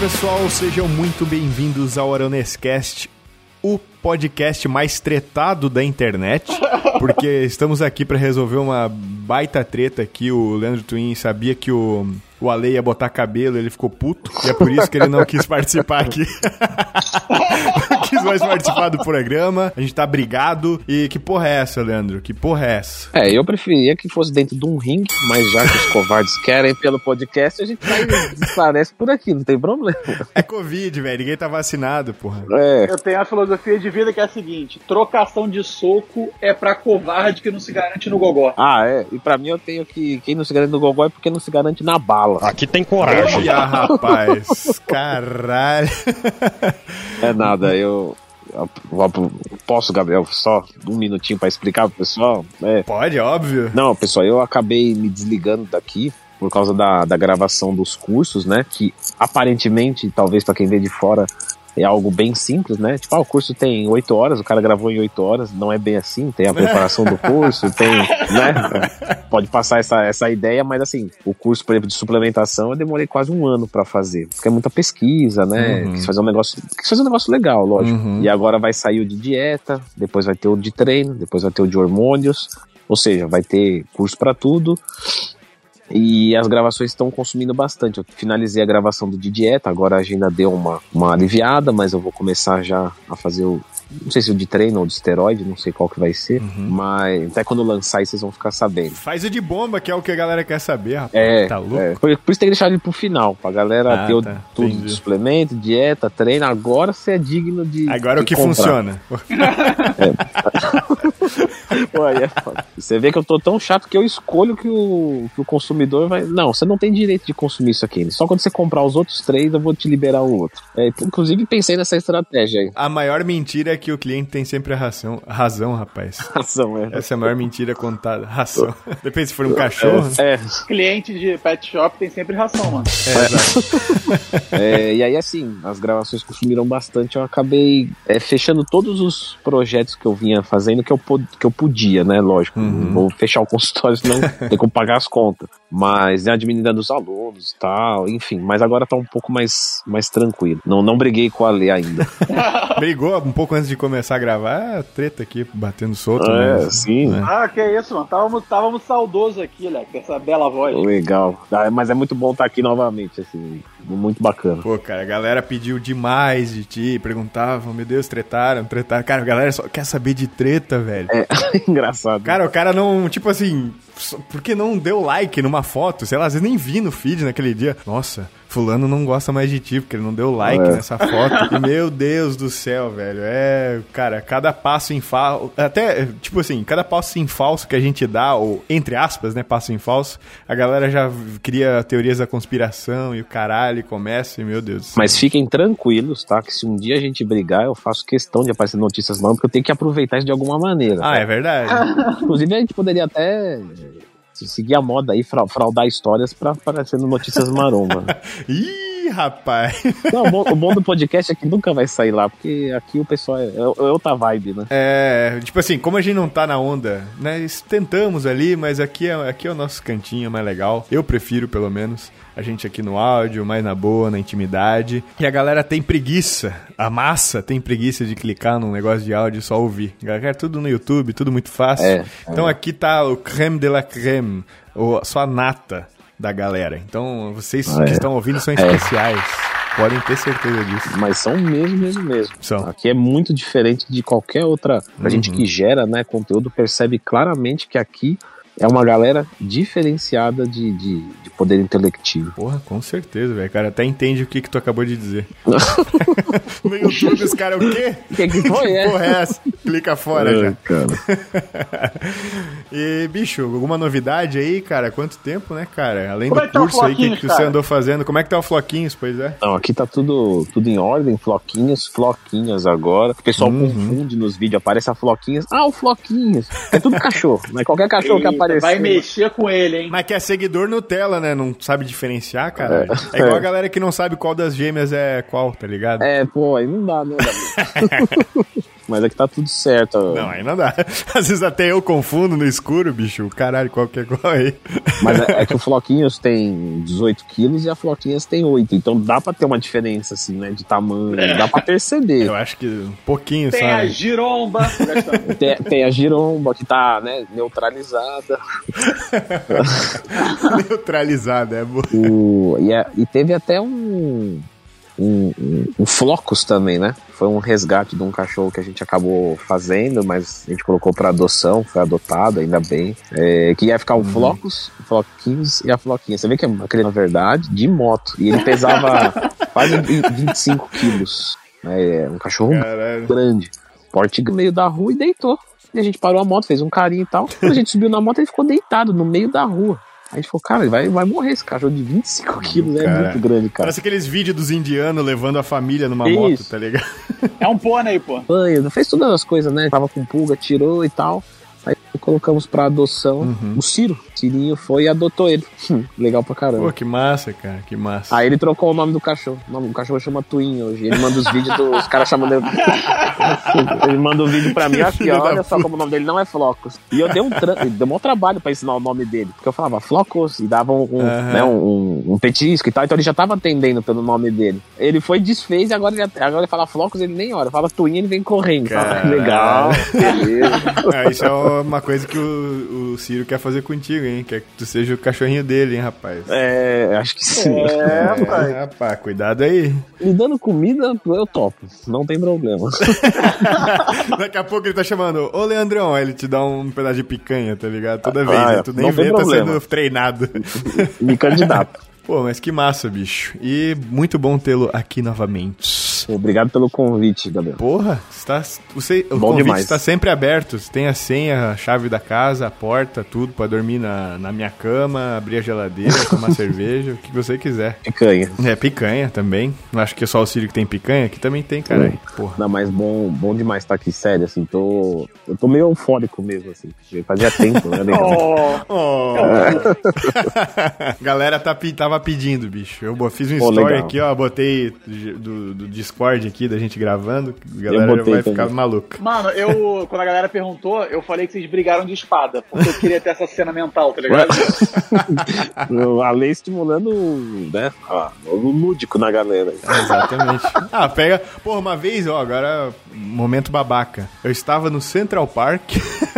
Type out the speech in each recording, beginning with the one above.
Pessoal, sejam muito bem-vindos ao Aronescast, o podcast mais tretado da internet, porque estamos aqui para resolver uma baita treta aqui. O Leandro Twin sabia que o o Ale ia botar cabelo, ele ficou puto, e é por isso que ele não quis participar aqui. quis mais participar do programa. A gente tá brigado. E que porra é essa, Leandro? Que porra é essa? É, eu preferia que fosse dentro de um ringue, mas já que os covardes querem pelo podcast, a gente vai esclarece por aqui, não tem problema. É Covid, velho. Ninguém tá vacinado, porra. É. Eu tenho a filosofia de vida que é a seguinte: trocação de soco é pra covarde que não se garante no gogó. Ah, é. E pra mim eu tenho que quem não se garante no gogó é porque não se garante na bala. Aqui tem coragem. Ah, rapaz. Caralho. É nada, eu. Posso, Gabriel, só um minutinho para explicar pro pessoal? É. Pode, óbvio. Não, pessoal, eu acabei me desligando daqui por causa da, da gravação dos cursos, né? Que aparentemente, talvez para quem vê de fora, é algo bem simples, né? Tipo, ah, o curso tem oito horas, o cara gravou em oito horas, não é bem assim, tem a preparação do curso, tem, né? Pode passar essa, essa ideia, mas assim, o curso, por exemplo, de suplementação, eu demorei quase um ano para fazer, porque é muita pesquisa, né? Uhum. Quis fazer um negócio, quis fazer um negócio legal, lógico. Uhum. E agora vai sair o de dieta, depois vai ter o de treino, depois vai ter o de hormônios, ou seja, vai ter curso para tudo. E as gravações estão consumindo bastante. Eu finalizei a gravação do de dieta, agora a agenda deu uma, uma aliviada, mas eu vou começar já a fazer o. Não sei se o de treino ou de esteroide, não sei qual que vai ser. Uhum. Mas até quando lançar aí vocês vão ficar sabendo. Faz o de bomba, que é o que a galera quer saber, rapaz. É, tá louco? É. Por, por, isso tem que deixar ele pro final, pra galera ah, ter tá. tudo Entendi. de suplemento, dieta, treino. Agora você é digno de. Agora de o que comprar. funciona. é. Pô, aí é foda. Você vê que eu tô tão chato que eu escolho que o, que o consumidor vai não, você não tem direito de consumir isso aqui. Só quando você comprar os outros três, eu vou te liberar o outro. É, inclusive, pensei nessa estratégia aí. A maior mentira é que o cliente tem sempre a ração. Razão, rapaz. Razão, é. Essa é a maior mentira contada. Ração. Depende se for um cachorro. É. é. Cliente de pet shop tem sempre ração, mano. É, é, e aí, assim, as gravações consumiram bastante. Eu acabei é, fechando todos os projetos que eu vinha fazendo que eu, que eu podia, né? Lógico. Uhum. Vou fechar o consultório, senão tem como pagar as contas. Mas né, administrando os alunos e tal, enfim. Mas agora tá um pouco mais, mais tranquilo. Não, não briguei com a Lê ainda. Brigou um pouco antes de começar a gravar, treta aqui, batendo solto. É, mesmo, sim. Né? Ah, que isso, mano. Távamos, távamos saudosos aqui, né, com essa bela voz. Legal. Ah, mas é muito bom estar aqui novamente, assim. Muito bacana. Pô, cara, a galera pediu demais de ti, perguntavam, meu Deus, tretaram, tretaram. Cara, a galera só quer saber de treta, velho. É, engraçado. Cara, o cara não, tipo assim, por que não deu like numa foto? Sei lá, às vezes nem vi no feed naquele dia. Nossa, fulano não gosta mais de ti, porque ele não deu like é. nessa foto. E, meu Deus do céu, velho. É, cara, cada passo em falso. Até, tipo assim, cada passo em falso que a gente dá, ou entre aspas, né, passo em falso, a galera já cria teorias da conspiração e o caralho começa, e meu Deus. Mas fiquem tranquilos, tá? Que se um dia a gente brigar, eu faço questão de aparecer notícias não, porque eu tenho que aproveitar isso de alguma maneira. Ah, tá? é verdade. Inclusive, a gente poderia até seguir a moda aí, fraudar histórias pra aparecer no Notícias Maromba. Ih, rapaz! Não, o bom, o bom, do podcast é que nunca vai sair lá, porque aqui o pessoal é, é, é, outra vibe, né? É, tipo assim, como a gente não tá na onda, né? Tentamos ali, mas aqui é, aqui é o nosso cantinho mais legal. Eu prefiro, pelo menos a gente aqui no áudio, mais na boa, na intimidade. E a galera tem preguiça, a massa tem preguiça de clicar num negócio de áudio e só ouvir. A galera quer tudo no YouTube, tudo muito fácil. É, então é. aqui tá o creme de la creme, ou só a nata da galera. Então vocês é. que estão ouvindo são é. especiais. Podem ter certeza disso. Mas são mesmo, mesmo, mesmo. São. Aqui é muito diferente de qualquer outra. A uhum. gente que gera né, conteúdo percebe claramente que aqui é uma galera diferenciada de, de, de poder intelectivo. Porra, com certeza, velho. cara até entende o que, que tu acabou de dizer. no YouTube, os caras, o quê? Que, que foi, que é? porra é essa? Clica fora já. Cara. e, bicho, alguma novidade aí, cara? Quanto tempo, né, cara? Além Como do é tá curso aí que, que você andou fazendo, como é que tá o Floquinhos, pois é? Não, aqui tá tudo, tudo em ordem, Floquinhos, Floquinhas agora. O pessoal uhum. confunde nos vídeos, aparece a Floquinhas. Ah, o Floquinhos. É tudo cachorro, né? Qualquer cachorro Eita, que aparece Vai mexer com ele, hein? Mas que é seguidor Nutella, né? Não sabe diferenciar, cara. É, é igual a galera que não sabe qual das gêmeas é qual, tá ligado? É, pô, aí não dá, né? mas aqui tá tudo certo. Não, aí não dá. Às vezes até eu confundo no escuro, bicho. Caralho, qual que é qual aí? Mas é, é que o Floquinhos tem 18 quilos e a Floquinhas tem 8. Então dá pra ter uma diferença, assim, né? De tamanho. Dá pra perceber. Eu acho que um pouquinho, Tem a sabe? giromba. Tem, tem a giromba que tá, né, neutralizada. Neutralizada, é boa. O, e, é- e teve até um, um, um, um Flocos também, né? Foi um resgate de um cachorro que a gente acabou fazendo, mas a gente colocou pra adoção, foi adotado, ainda bem. É, que ia ficar um Flocos, o Floquinhos e a Floquinha. Você vê que é aquele, na verdade, de moto. E ele pesava quase 20 25 quilos. É um cachorro Caralho. grande. Porte no meio da rua e deitou. E a gente parou a moto, fez um carinho e tal. Quando a gente subiu na moto, ele ficou deitado no meio da rua. Aí a gente falou, cara, vai, vai morrer esse cachorro de 25 quilos, é Cara. muito grande, cara. Parece aqueles vídeos dos indianos levando a família numa Isso. moto, tá ligado? É um pônei, pô. Banho, fez todas as coisas, né? Tava com pulga, tirou e tal. Aí colocamos pra adoção Uhum. o Ciro. Cirinho foi e adotou ele. Hum, Legal pra caramba. Pô, que massa, cara, que massa. Aí ele trocou o nome do cachorro. O nome cachorro chama Twin hoje. Ele manda os vídeos dos caras chamando ele. ele manda um vídeo pra mim aqui, ó, olha só como o nome dele não é Flocos. E eu dei um tran... deu um trabalho pra ensinar o nome dele. Porque eu falava Flocos e dava um, um, Aham. né, um, um- petisco e tal. Então ele já tava atendendo pelo nome dele. Ele foi, desfez e agora ele, agora ele fala Flocos, ele nem olha. Fala Twin, ele vem correndo. Fala. Legal, beleza. Ah, isso é uma coisa que o, o Ciro quer fazer contigo, hein? Quer que tu seja o cachorrinho dele, hein, rapaz? É, acho que sim. É, rapaz. É, rapaz, cuidado aí. Me dando comida, eu topo. Não tem problema. Daqui a pouco ele tá chamando, ô Leandrão, aí ele te dá um pedaço de picanha, tá ligado? Toda vez, Ah, né? é, Tu nem vê, tá problema. sendo treinado. Me candidato. Pô, mas que massa, bicho. E muito bom tê-lo aqui novamente. Obrigado pelo convite, Gabriel. Porra, está, você, o Bom convite demais. está sempre aberto. Você tem a senha, a chave da casa, a porta, tudo pra dormir na, na minha cama, abrir a geladeira, tomar cerveja, o que você quiser. Picanha. É, picanha também. Não acho que é só o Círio que tem picanha, aqui também tem, caralho. Porra. Não, mas bom, bom demais estar aqui, sério, assim, tô. Eu tô meio eufórico mesmo, assim. Fazia tempo, né? Oh, Oh. Galera tá, tava pedindo, bicho. Eu fiz um Pô, story legal. aqui, ó. Botei do, do Discord aqui da gente gravando. A galera já vai também. ficar maluca. Mano, eu, quando a galera perguntou, eu falei que vocês brigaram de espada, porque eu queria ter essa cena mental, tá ligado? a lei estimulando, né? Ah, o lúdico na galera. Exatamente. ah, pega. Porra, uma vez, ó, agora, momento babaca. Eu estava no Central Park,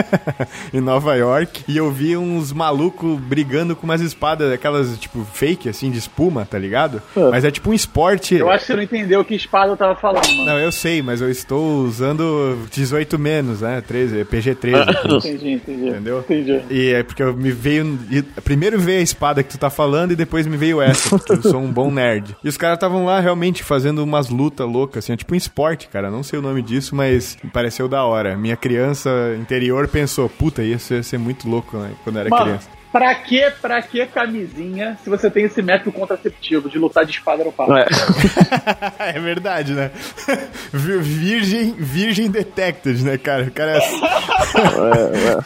em Nova York, e eu vi uns malucos brigando com umas espadas, aquelas, tipo, fake, assim, de espuma, tá ligado? Ah. Mas é tipo um esporte. Eu acho que você não entendeu que espada eu tava falando, mano. Não, eu sei, mas eu estou usando 18 menos, né? 13, PG-13. aqui. Entendi, entendi. Entendeu? Entendi. E é porque eu me veio. Primeiro veio a espada que tu tá falando e depois me veio essa, porque eu sou um bom nerd. E os caras estavam lá realmente fazendo umas lutas loucas, assim, tipo um esporte, cara. Não sei o nome disso, mas me pareceu da hora. Minha criança interior pensou, puta, isso ia ser muito louco né, quando eu era Mano, criança. Pra que, pra que camisinha se você tem esse método contraceptivo de lutar de espada no papo? É, é verdade, né? Vi- Virgem, virgem detected, né, cara? O cara é.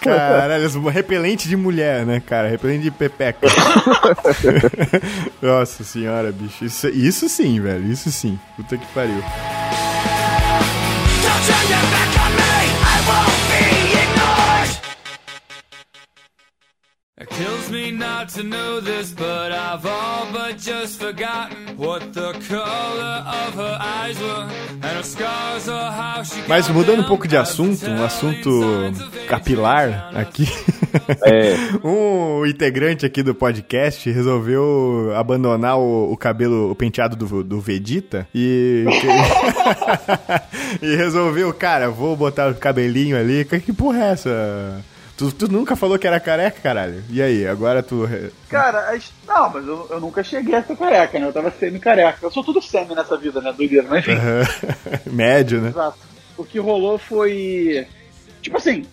Caralho, repelente de mulher, né, cara? Repelente de pepeca. Nossa senhora, bicho. Isso, isso sim, velho. Isso sim. Puta que pariu. Don't turn your back on me, I won't be It kills me not to know this, but I've all but just forgotten what the color of her eyes were, and her scars or how she Mas mudando um pouco de assunto, um assunto capilar aqui. é, Um integrante aqui do podcast resolveu abandonar o, o cabelo, o penteado do, do Vegeta e. e resolveu, cara, vou botar o cabelinho ali. Que, que porra é essa? Tu, tu nunca falou que era careca, caralho? E aí, agora tu. Cara, as- não, mas eu, eu nunca cheguei a ser careca, né? Eu tava semi-careca. Eu sou tudo semi nessa vida, né? Doideira, mas enfim. Médio, né? Exato. O que rolou foi. Tipo assim,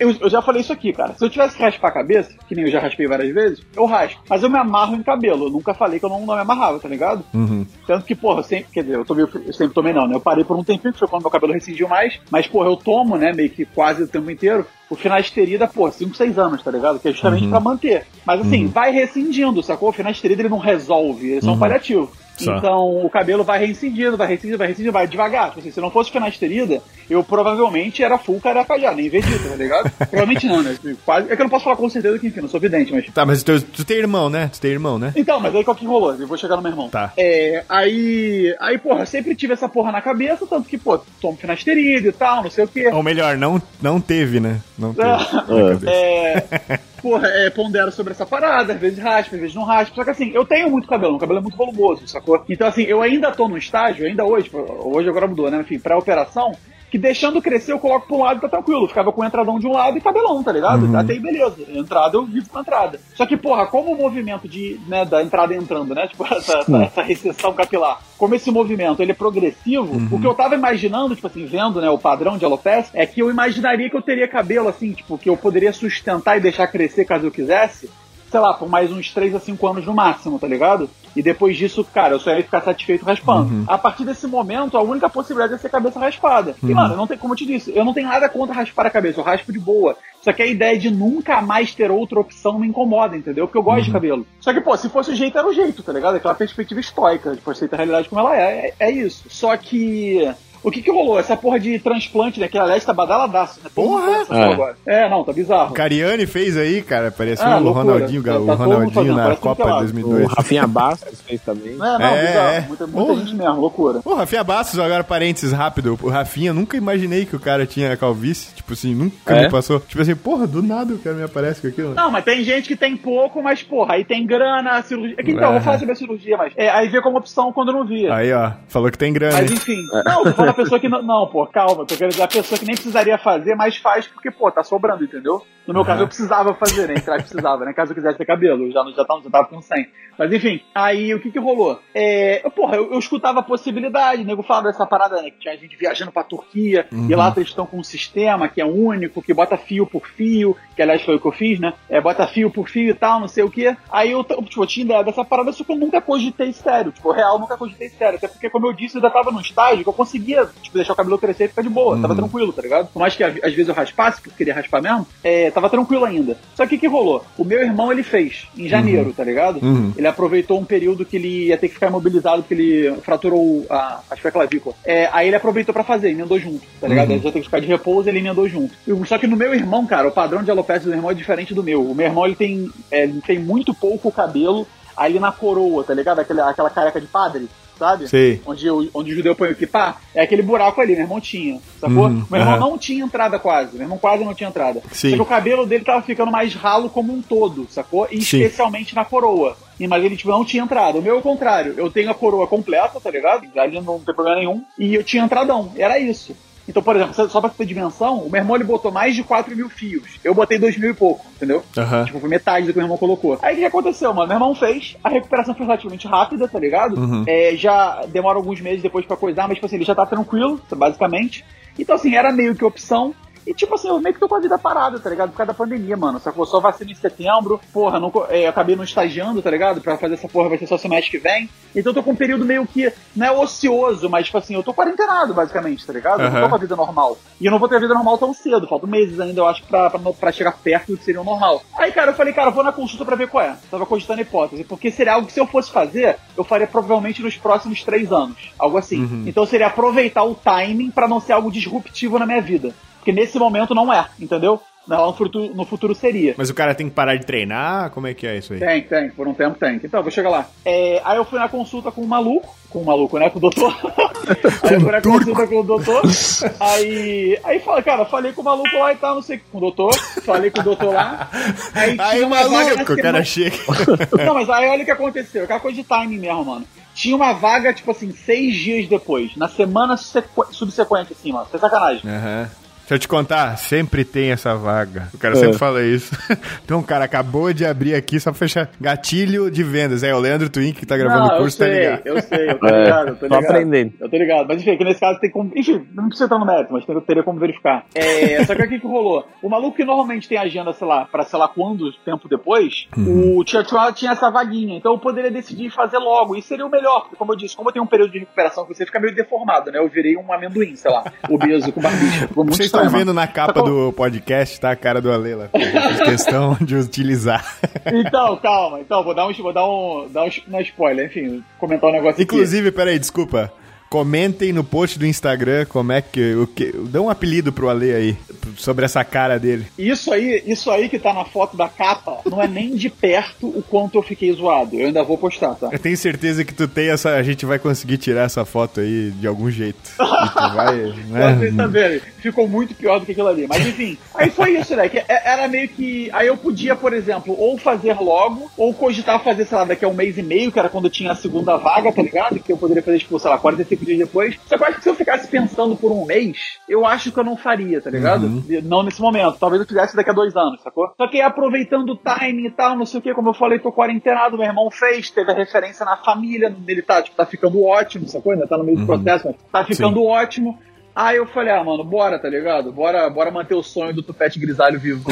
eu, eu já falei isso aqui, cara. Se eu tivesse que raspar a cabeça, que nem eu já raspei várias vezes, eu raspo. Mas eu me amarro em cabelo. Eu nunca falei que eu não, não me amarrava, tá ligado? Uhum. Tanto que, porra, eu sempre, quer dizer, eu, tomei, eu sempre tomei não, né? Eu parei por um tempinho, que foi quando meu cabelo rescindiu mais. Mas, porra, eu tomo, né, meio que quase o tempo inteiro. O finasterida, pô, 5, 6 anos, tá ligado? Que é justamente pra manter. Mas assim, vai rescindindo, sacou? O finasterida ele não resolve, ele é só um paliativo. Só. Então o cabelo vai reincidindo, vai reincidindo, vai reincidindo, vai devagar. Tipo assim, se não fosse finasterida, eu provavelmente era full careca já, nem Vegeta, tá ligado? provavelmente não, né? Quase, é que eu não posso falar com certeza que, enfim, não sou vidente, mas Tá, mas tu, tu tem irmão, né? Tu tem irmão, né? então, mas aí qual que rolou? Eu vou chegar no meu irmão. Tá. É, aí, aí, porra, eu sempre tive essa porra na cabeça, tanto que, pô, tomo finasterida e tal, não sei o quê. Ou melhor, não, não teve, né? Não teve. É. porra, é, pondero sobre essa parada, às vezes raspa, às vezes não raspa. Só que assim, eu tenho muito cabelo, meu cabelo é muito volumoso, sacou? Então, assim, eu ainda tô no estágio, ainda hoje, tipo, hoje agora mudou, né? Enfim, pra operação, que deixando crescer eu coloco pra um lado e tá tranquilo. Ficava com entradão de um lado e cabelão, tá ligado? Até aí, beleza. Entrada eu vivo com entrada. Só que, porra, como o movimento de, né, da entrada entrando, né? Tipo, essa, essa, essa recessão capilar, como esse movimento ele é progressivo, o que eu tava imaginando, tipo assim, vendo, né, o padrão de alopecia, é que eu imaginaria que eu teria cabelo assim, tipo, que eu poderia sustentar e deixar crescer caso eu quisesse, sei lá, por mais uns 3 a 5 anos no máximo, tá ligado? E depois disso, cara, eu só ia ficar satisfeito raspando. A partir desse momento, a única possibilidade é ser cabeça raspada. E, mano, não tem, como eu te disse, eu não tenho nada contra raspar a cabeça, eu raspo de boa. Só que a ideia de nunca mais ter outra opção me incomoda, entendeu? Porque eu gosto de cabelo. Só que, pô, se fosse o jeito, era o jeito, tá ligado? Aquela perspectiva estoica, de aceita a realidade como ela é. É, é isso. Só que. O que que rolou? Essa porra de transplante, né? Que aliás tá badaladaço, né? Porra! É. agora. É, não, tá bizarro. O Cariani fez aí, cara. Parecia Ah, o loucura. Ronaldinho, Tá- o tá Ronaldinho fazendo, na Copa de pelado. O 2002. Rafinha Bastos fez também. É, não, É, bizarro. é. Muita, muita gente mesmo, loucura. Pô, Rafinha Bastos, agora parênteses rápido. O Rafinha, nunca imaginei que o cara tinha calvície. Tipo assim, nunca É? me passou. Tipo assim, porra, do nada o cara me aparece com aquilo. Não, mas tem gente que tem pouco, mas, porra, aí tem grana, cirurgia. É que, então, eu vou Aham. falar sobre a cirurgia, mas. É, aí vê como opção quando não via. Aí, ó, falou que tem grana. Mas enfim, não, tô falando a pessoa que não. Não, pô, calma, tô querendo dizer a pessoa que nem precisaria fazer, mas faz porque, pô, tá sobrando, entendeu? No meu caso, eu precisava fazer, né? Entrar precisava, né? Caso eu quisesse ter cabelo, eu já, já, tava, já tava com 100. Mas enfim, aí o que que rolou? É, porra, eu, eu escutava a possibilidade, o nego falava dessa parada, né? Que tinha gente viajando pra Turquia, e lá eles estão com um sistema que é único, que bota fio por fio, que aliás foi o que eu fiz, né? É, bota fio por fio e tal, não sei o quê. Aí eu, tipo, eu tinha ideia dessa parada, só que eu nunca cogitei sério. Tipo, real, nunca cogitei sério. Até porque, como eu disse, eu ainda tava num estágio que eu conseguia, tipo, deixar o cabelo crescer e ficar de boa. Tava tranquilo, tá ligado? Por mais que às vezes eu raspasse, porque eu queria raspar mesmo, é, tava tranquilo ainda. Só que o que rolou? O meu irmão, ele fez, em janeiro, tá ligado? Uhum. Ele aproveitou um período que ele ia ter que ficar imobilizado porque ele fraturou a, acho que a clavícula. É, aí ele aproveitou pra fazer, emendou junto, tá ligado? Ele já tem que ficar de repouso, ele emendou junto. Só que no meu irmão, cara, o padrão de alopecia do meu irmão é diferente do meu. O meu irmão, ele tem, é, ele tem muito pouco cabelo ali na coroa, tá ligado? Aquela, aquela careca de padre, sabe? Sei. Onde, o, onde o judeu põe o kipá, é aquele buraco ali, meu irmão tinha, sacou? Uhum, meu irmão aham. não tinha entrada quase, meu irmão quase não tinha entrada. Sim. O cabelo dele tava ficando mais ralo como um todo, sacou? E Sim. especialmente na coroa. Mas ele tipo, não tinha entrada. O meu é o contrário. Eu tenho a coroa completa, tá ligado? Ali não tem problema nenhum. E eu tinha entradão. Era isso. Então, por exemplo, só pra ter dimensão, o meu irmão ele botou mais de 4 mil fios. Eu botei 2 mil e pouco, entendeu? Aham. Tipo, foi metade do que o meu irmão colocou. Aí o que aconteceu, mano? Meu irmão fez, a recuperação foi relativamente rápida, tá ligado? Uhum. É, já demora alguns meses depois pra coisar, mas tipo assim, ele já tá tranquilo, basicamente. Então, assim, era meio que opção. E tipo assim, eu meio que tô com a vida parada, tá ligado? Por causa da pandemia, mano. Eu só vacina em setembro. Porra, não, é, eu acabei não estagiando, tá ligado? Pra fazer essa porra vai ser só semestre que vem. Então eu tô com um período meio que, não é ocioso, mas tipo assim, eu tô quarentenado, basicamente, tá ligado? Eu não tô com a vida normal. E eu não vou ter a vida normal tão cedo. Faltam meses ainda, eu acho, pra, pra, pra chegar perto do que seria o normal. Aí, cara, eu falei, cara, eu vou na consulta pra ver qual é. Tava cogitando a hipótese. Porque seria algo que se eu fosse fazer, eu faria provavelmente nos próximos três anos. Algo assim. Então seria aproveitar o timing pra não ser algo disruptivo na minha vida. Porque nesse momento não é, entendeu? No futuro, no futuro seria. Mas o cara tem que parar de treinar? Como é que é isso aí? Tem, tem, por um tempo tem. Então, vou chegar lá. É, aí eu fui na consulta com o maluco, com o maluco, né? Com o doutor. aí eu fui na consulta com o doutor. Aí, aí fala, cara, falei com o maluco lá e tal, não sei, com o doutor. Falei com o doutor lá. Aí, Aí, tinha uma vaga na maluco, o cara chega. Não, mas aí olha o que aconteceu. Aquela coisa de timing mesmo, mano. Tinha uma vaga, tipo assim, seis dias depois. Na semana sequ- subsequente, assim, mano. Sem sacanagem. Aham. Deixa eu te contar, sempre tem essa vaga. O cara É. sempre fala isso. então, cara, acabou de abrir aqui só pra fechar gatilho de vendas. É, o Leandro Twink que tá gravando o curso, eu tá sei, ligado. eu sei, eu tô É, ligado, eu tô tô ligado. aprendendo. Eu tô ligado, mas enfim, que nesse caso tem como. Enfim, não precisa entrar no mérito, mas teria como verificar. É, só que o que que rolou? O maluco que normalmente tem agenda, sei lá, pra sei lá quando, tempo depois, Uhum. o Tia Chua tinha essa vaguinha, então eu poderia decidir fazer logo, e seria o melhor, porque como eu disse, como eu tenho um período de recuperação que você fica meio deformado, né? Eu virei um amendoim, sei lá, obeso com barbicha, ficou muito. Estão vendo na capa do podcast, tá? A cara do Ale lá. Eu Fiz questão de utilizar. Então, calma. Então, vou dar um, vou dar um, dar um é spoiler. Enfim, comentar um negócio aqui. Inclusive, peraí, desculpa. Comentem no post do Instagram como é que. O que dá um apelido pro Ale aí. Sobre essa cara dele. Isso aí, isso aí que tá na foto da capa, não é nem de perto o quanto eu fiquei zoado. Eu ainda vou postar, tá? Eu tenho certeza que tu tem essa. A gente vai conseguir tirar essa foto aí de algum jeito. Tu vai. né? Vocês saberem, ficou muito pior do que aquilo ali. Mas enfim, aí foi isso, né? Que é- era meio que. Aí eu podia, por exemplo, ou fazer logo, ou cogitar fazer, sei lá, daqui a um mês e meio, que era quando eu tinha a segunda vaga, tá ligado? Que eu poderia fazer, tipo, sei lá, 45 dias depois. Só que eu acho que se eu ficasse pensando por um mês, eu acho que eu não faria, tá ligado? Não nesse momento. Talvez eu fizesse daqui a dois anos, sacou? Só que aproveitando o timing e tal, não sei o que, como eu falei, tô quarentenado, meu irmão fez, teve a referência na família, ele tá, tipo, tá ficando ótimo, sacou? Ainda tá no meio do processo, mas tá ficando ótimo. Aí eu falei, ah, mano, bora, tá ligado? Bora, bora manter o sonho do tupete grisalho vivo.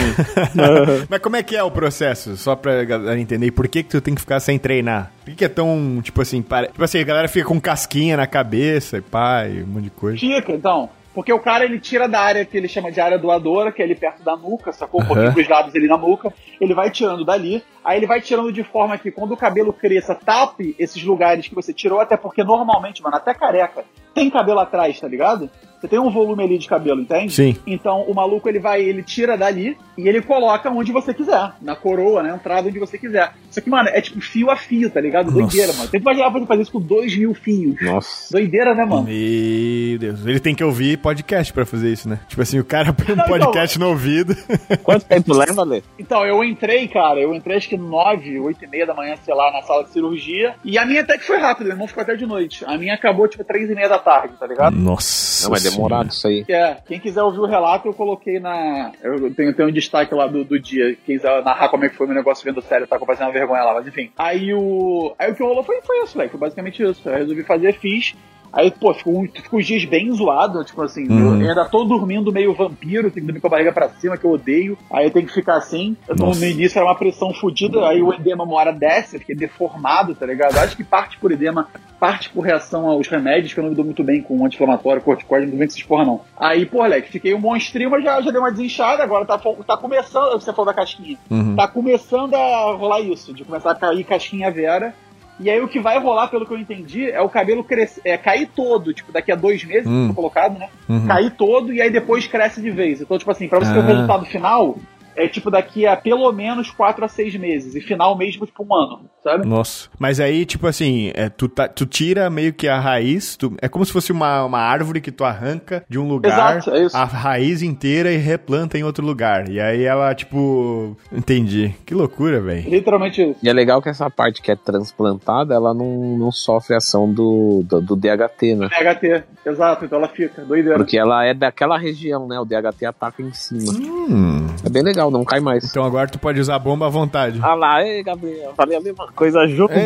Mas como é que é o processo? Só pra galera entender. E por que, que tu tem que ficar sem treinar? Por que, que é tão, tipo assim, pare... tipo assim, a galera fica com casquinha na cabeça e pai, um monte de coisa. Fica, então. Porque o cara, ele tira da área que ele chama de área doadora, que é ali perto da nuca, sacou? Um pouquinho pros lados ali na nuca. Ele vai tirando dali. Aí ele vai tirando de forma que quando o cabelo cresça, tape esses lugares que você tirou, até porque normalmente, mano, até careca, tem cabelo atrás, tá ligado? Você tem um volume ali de cabelo, entende? Sim. Então o maluco ele vai, ele tira dali e ele coloca onde você quiser, na coroa, né? Entrada onde você quiser. Isso aqui, mano, é tipo fio a fio, tá ligado? Doideira, Nossa. mano. Tem que imaginar pra fazer isso com dois mil fios. Nossa. Doideira, né, mano? Meu Deus. Ele tem que ouvir podcast pra fazer isso, né? Tipo assim, o cara põe um Não, então- podcast no ouvido. Quanto tempo leva, Lê? Então, eu entrei, cara, eu entrei acho que 9, 8 e meia da manhã, sei lá, na sala de cirurgia. E a minha até que foi rápido, meu irmão ficou até de noite. A minha acabou, tipo, 3 e meia da tarde, tá ligado? Nossa. Não, é demorado isso aí. É, quem quiser ouvir o relato, eu coloquei na. Eu tenho, tenho um destaque lá do, do dia. Quem quiser narrar como é que foi meu negócio vendo sério, tá com uma vergonha lá, mas enfim. Aí o. Aí o que rolou foi, foi isso, velho. Foi basicamente isso. Eu resolvi fazer, fiz. Aí, pô, ficou, um- ficou os dias bem zoado, tipo assim, Uhum. eu ainda tô dormindo meio vampiro, tenho que dormir com a barriga pra cima, que eu odeio. Aí eu tenho que ficar assim. No, no início era uma pressão fodida, aí o edema uma hora desce, eu fiquei deformado, tá ligado? Acho que parte por edema, parte por reação aos remédios, que eu não me dou muito bem com anti-inflamatório, corticóide, não me dou bem com essas porra não. Aí, pô, Alex, fiquei um monstrinho, mas já, já deu uma desinchada, agora tá, tá começando, você falou da casquinha, Uhum. tá começando a rolar isso, de começar a cair casquinha vera. E aí o que vai rolar, pelo que eu entendi, é o cabelo crescer, é, cair todo, tipo, daqui a dois meses, Hum. colocado, né? Uhum. Cair todo e aí depois cresce de vez. Então, tipo assim, pra você ter o Ah. resultado final, é tipo daqui a pelo menos quatro a seis meses. E final mesmo, tipo, um ano, sabe? Nossa. Mas aí, tipo assim, é, tu, tá- tu tira meio que a raiz, tu- é como se fosse uma, uma árvore que tu arranca de um lugar, Exato, é isso. a raiz inteira e replanta em outro lugar. E aí ela, tipo. Entendi. Que loucura, velho. Literalmente isso. E é legal que essa parte que é transplantada, ela não, não sofre ação do, do, do DHT, né? DHT, exato, então ela fica, doideira. Porque ela é daquela região, né? O DHT ataca em cima. Hum. É bem legal, não cai mais. Então agora tu pode usar a bomba à vontade. Ah lá, ei, Gabriel, falei a mesma coisa junto.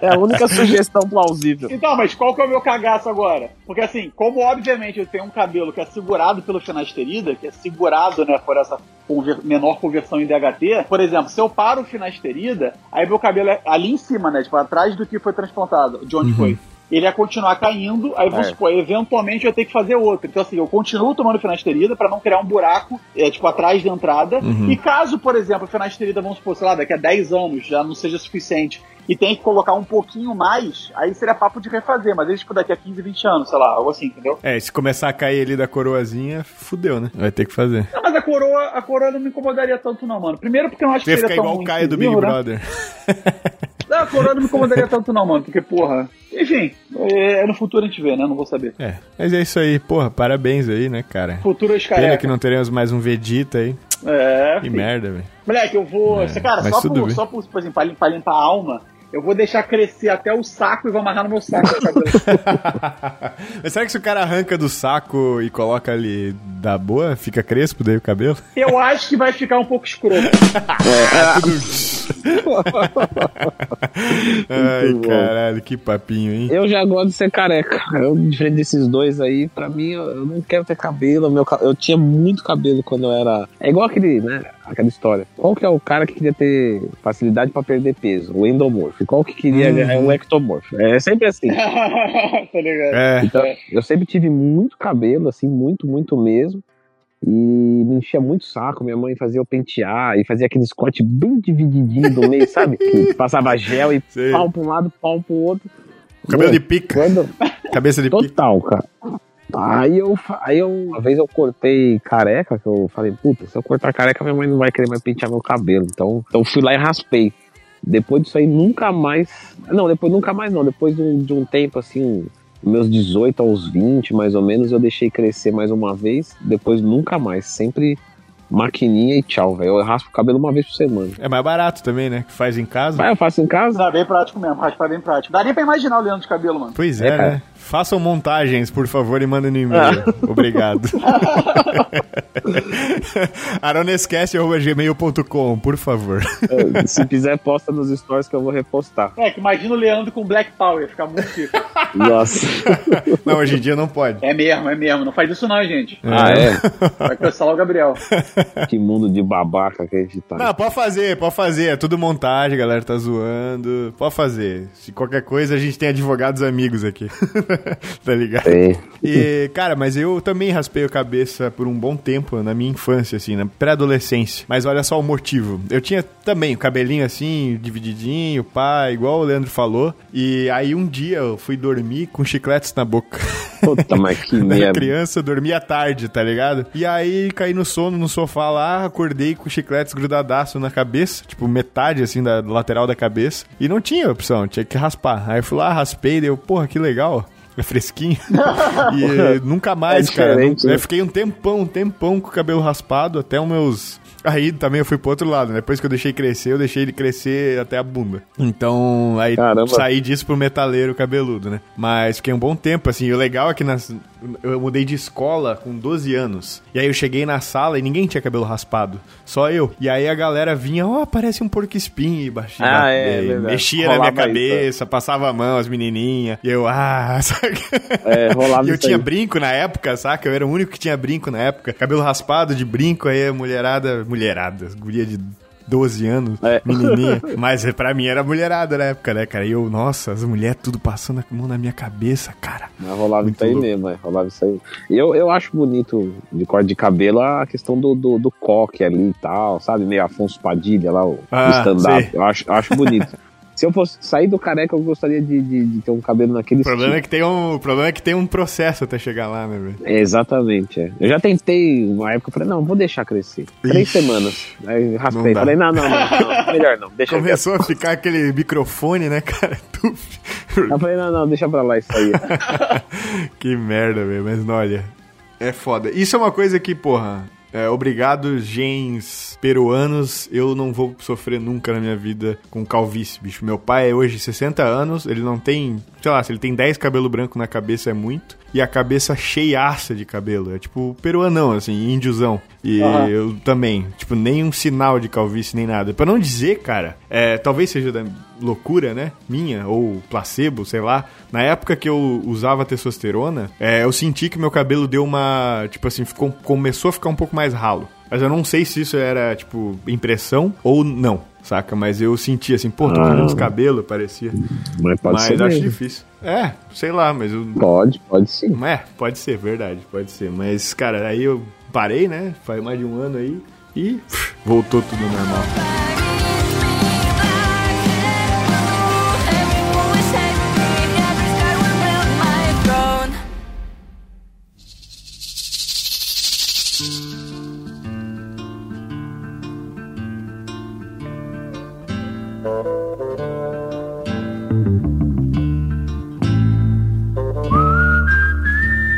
É a única sugestão plausível. Então, mas qual que é o meu cagaço agora? Porque assim, como obviamente eu tenho um cabelo que é segurado pelo finasterida, que é segurado, né, por essa conver- menor conversão em DHT, por exemplo, se eu paro o finasterida, aí meu cabelo é ali em cima, né, tipo, atrás do que foi transplantado, de onde foi. Ele ia continuar caindo, aí vamos É. supor, eventualmente eu ia ter que fazer outro. Então, assim, eu continuo tomando finasterida pra não criar um buraco, é, tipo, atrás da entrada. E caso, por exemplo, a finasterida, vamos supor, sei lá, daqui a 10 anos já não seja suficiente e tem que colocar um pouquinho mais, aí seria papo de refazer, mas aí, tipo, daqui a 15, 20 anos, sei lá, algo assim, entendeu? É, se começar a cair ali da coroazinha, fudeu, né? Vai ter que fazer. Não, mas a coroa, a coroa não me incomodaria tanto, não, mano. Primeiro porque eu não acho Você que seria ficar tão igual o Caio do Big né? Brother. Não, a coroa não me incomodaria tanto, não, mano, porque, porra. Enfim, é, no futuro a gente vê, né? Não vou saber. É, mas é isso aí, porra, parabéns aí, né, cara? Futuras Pena carecas. que não teremos mais um Vegeta aí. É, Que filho. merda, velho. Moleque, eu vou. É, cara, só por, bem. só por, por exemplo, pra limpar, limpar a alma, eu vou deixar crescer até o saco e vou amarrar no meu saco. Mas será que se o cara arranca do saco e coloca ali da boa, fica crespo daí o cabelo? Eu acho que vai ficar um pouco escroto. Ai, bom. caralho, que papinho, hein? Eu já gosto de ser careca. Eu, diferente desses dois aí, pra mim, eu, eu não quero ter cabelo. Meu, eu tinha muito cabelo quando eu era. É igual aquele, né? Aquela história. Qual que é o cara que queria ter facilidade pra perder peso? O endomorfo. Qual que queria Uhum. ganhar o ectomorfo? É sempre assim. tá ligado? É. Então, eu sempre tive muito cabelo, assim, muito, muito mesmo. E me enchia muito o saco. Minha mãe fazia eu pentear e fazia aquele corte bem divididinho do meio, sabe? Que passava gel e Sei. pau pra um lado, pau pro outro. Cabelo de Mano, pica. Quando, Cabeça de pica. Total, cara. Aí eu, aí eu, uma vez eu cortei careca, que eu falei, puta, se eu cortar careca, minha mãe não vai querer mais pentear meu cabelo. Então, então eu fui lá e raspei. Depois disso aí, nunca mais. Não, depois nunca mais não. Depois de um, de um tempo assim, meus 18 aos 20, mais ou menos, eu deixei crescer mais uma vez. Depois nunca mais. Sempre maquininha e tchau, velho. Eu raspo o cabelo uma vez por semana. É mais barato também, né? Que faz em casa. Vai, eu faço em casa. Dá bem prático mesmo, raspar bem prático. Dá nem pra imaginar o Leandro de cabelo, mano. Pois é, É, cara. né? Façam montagens, por favor, e mandem no e-mail. Obrigado. aronescast.gmail.com, por favor. Eh, Se quiser, posta nos stories que eu vou repostar. É, que imagina o Leandro com Black Power, fica muito chique. Nossa. Não, hoje em dia não pode. É mesmo, é mesmo. Não faz isso não, gente. ah, é? Vai cancelar o Gabriel. Que mundo de babaca que a gente tá. Não, pode fazer, pode fazer. É tudo montagem, a galera tá zoando. Pode fazer. Se qualquer coisa, a gente tem advogados amigos aqui. tá ligado? Tem. E, cara, mas eu também raspei a cabeça por um bom tempo na minha infância, assim, na pré-adolescência. Mas olha só o motivo. Eu tinha também o cabelinho assim, divididinho, pá, igual o Leandro falou. E aí um dia eu fui dormir com chicletes na boca. Puta, mas que merda. criança, dormia tarde, tá ligado? E aí caí no sono no sofá lá, acordei com chicletes grudadaço na cabeça, tipo metade assim da lateral da cabeça. E não tinha opção, tinha que raspar. Aí eu fui lá, raspei, deu, porra, que legal. É fresquinho. e nunca mais, É cara. Não- né? Eu fiquei um tempão, um tempão com o cabelo raspado, até os meus. Aí também eu fui pro outro lado, né? Depois que eu deixei crescer, eu deixei ele crescer até a bunda. Então, aí Caramba. saí disso pro metaleiro cabeludo, né? Mas fiquei um bom tempo, assim. E o legal é que nas... eu mudei de escola com 12 anos. E aí eu cheguei na sala e ninguém tinha cabelo raspado. Só eu. E aí a galera vinha, ó, parece um porco espinho. E baixinho. Ah, é, verdade. Mexia na minha Rolava isso, cabeça, passava a mão, as menininhas. E eu, ah, saca? É, rolava E eu isso tinha aí. brinco na época, saca? Eu era o único que tinha brinco na época. Cabelo raspado de brinco, aí a mulherada. Mulherada, guria de 12 anos, É. menininha. Mas pra mim era mulherada na época, né, cara? E eu, nossa, as mulheres tudo passando a mão na minha cabeça, cara. Mas rolava Muito isso aí louco. mesmo, é, rolava isso aí. E eu, eu acho bonito de corte de cabelo a questão do, do, do coque ali e tal, sabe? Meio Afonso Padilha lá, o, Ah, stand-up. Eu acho, eu acho bonito. Se eu fosse sair do careca, eu gostaria de, de, de ter um cabelo naquele O problema, é estilo. que tem um, o problema é que tem um processo até chegar lá, né, velho? É, exatamente, é. Eu já tentei, uma época, eu falei, não, vou deixar crescer. Três Ixi. semanas. Aí Não raspei. dá. Falei, não, não, não, não, melhor não, deixa. Começou a ficar aquele microfone, né, cara? Eu falei, não, não, deixa pra lá isso aí. que merda, velho. Mas olha, é foda. Isso é uma coisa que, porra, é, obrigado, gens peruanos. Eu não vou sofrer nunca na minha vida com calvície, bicho. Meu pai é hoje 60 anos, ele não tem, sei lá, se ele tem 10 cabelo branco na cabeça é muito. E a cabeça cheiaça de cabelo. É tipo peruanão, assim, índiozão. E Aham. eu também, tipo, nenhum sinal de calvície nem nada. Pra não dizer, cara, é, talvez seja da loucura, né? Minha, ou placebo, sei lá. Na época que eu usava testosterona, é, eu senti que meu cabelo deu uma. Tipo assim, ficou, começou a ficar um pouco mais ralo. Mas eu não sei se isso era, tipo, impressão ou não, saca? Mas eu senti assim, pô, tô Ah. com menos cabelo, parecia. Mas pode mas ser eu acho mesmo. difícil. É, sei lá, mas eu. Pode, pode sim. É, pode ser, verdade, pode ser. Mas, cara, aí eu parei, né? Faz mais de um ano aí e pff, voltou tudo normal.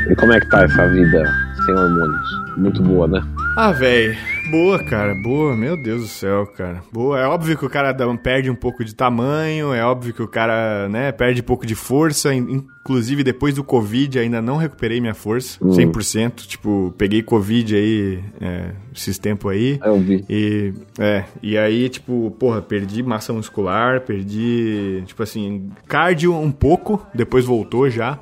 E como é que tá essa vida sem hormônios? Muito boa, né? Ah, velho. Boa, cara. Boa. Meu Deus do céu, cara. Boa. É óbvio que o cara perde um pouco de tamanho, é óbvio que o cara, né, perde um pouco de força. In- Inclusive, depois do Covid, ainda não recuperei minha força, 100%. Tipo, peguei Covid aí, é, esses tempos aí. Eu vi. E, é, e aí, tipo, porra, perdi massa muscular, perdi, tipo assim, cardio um pouco, depois voltou já.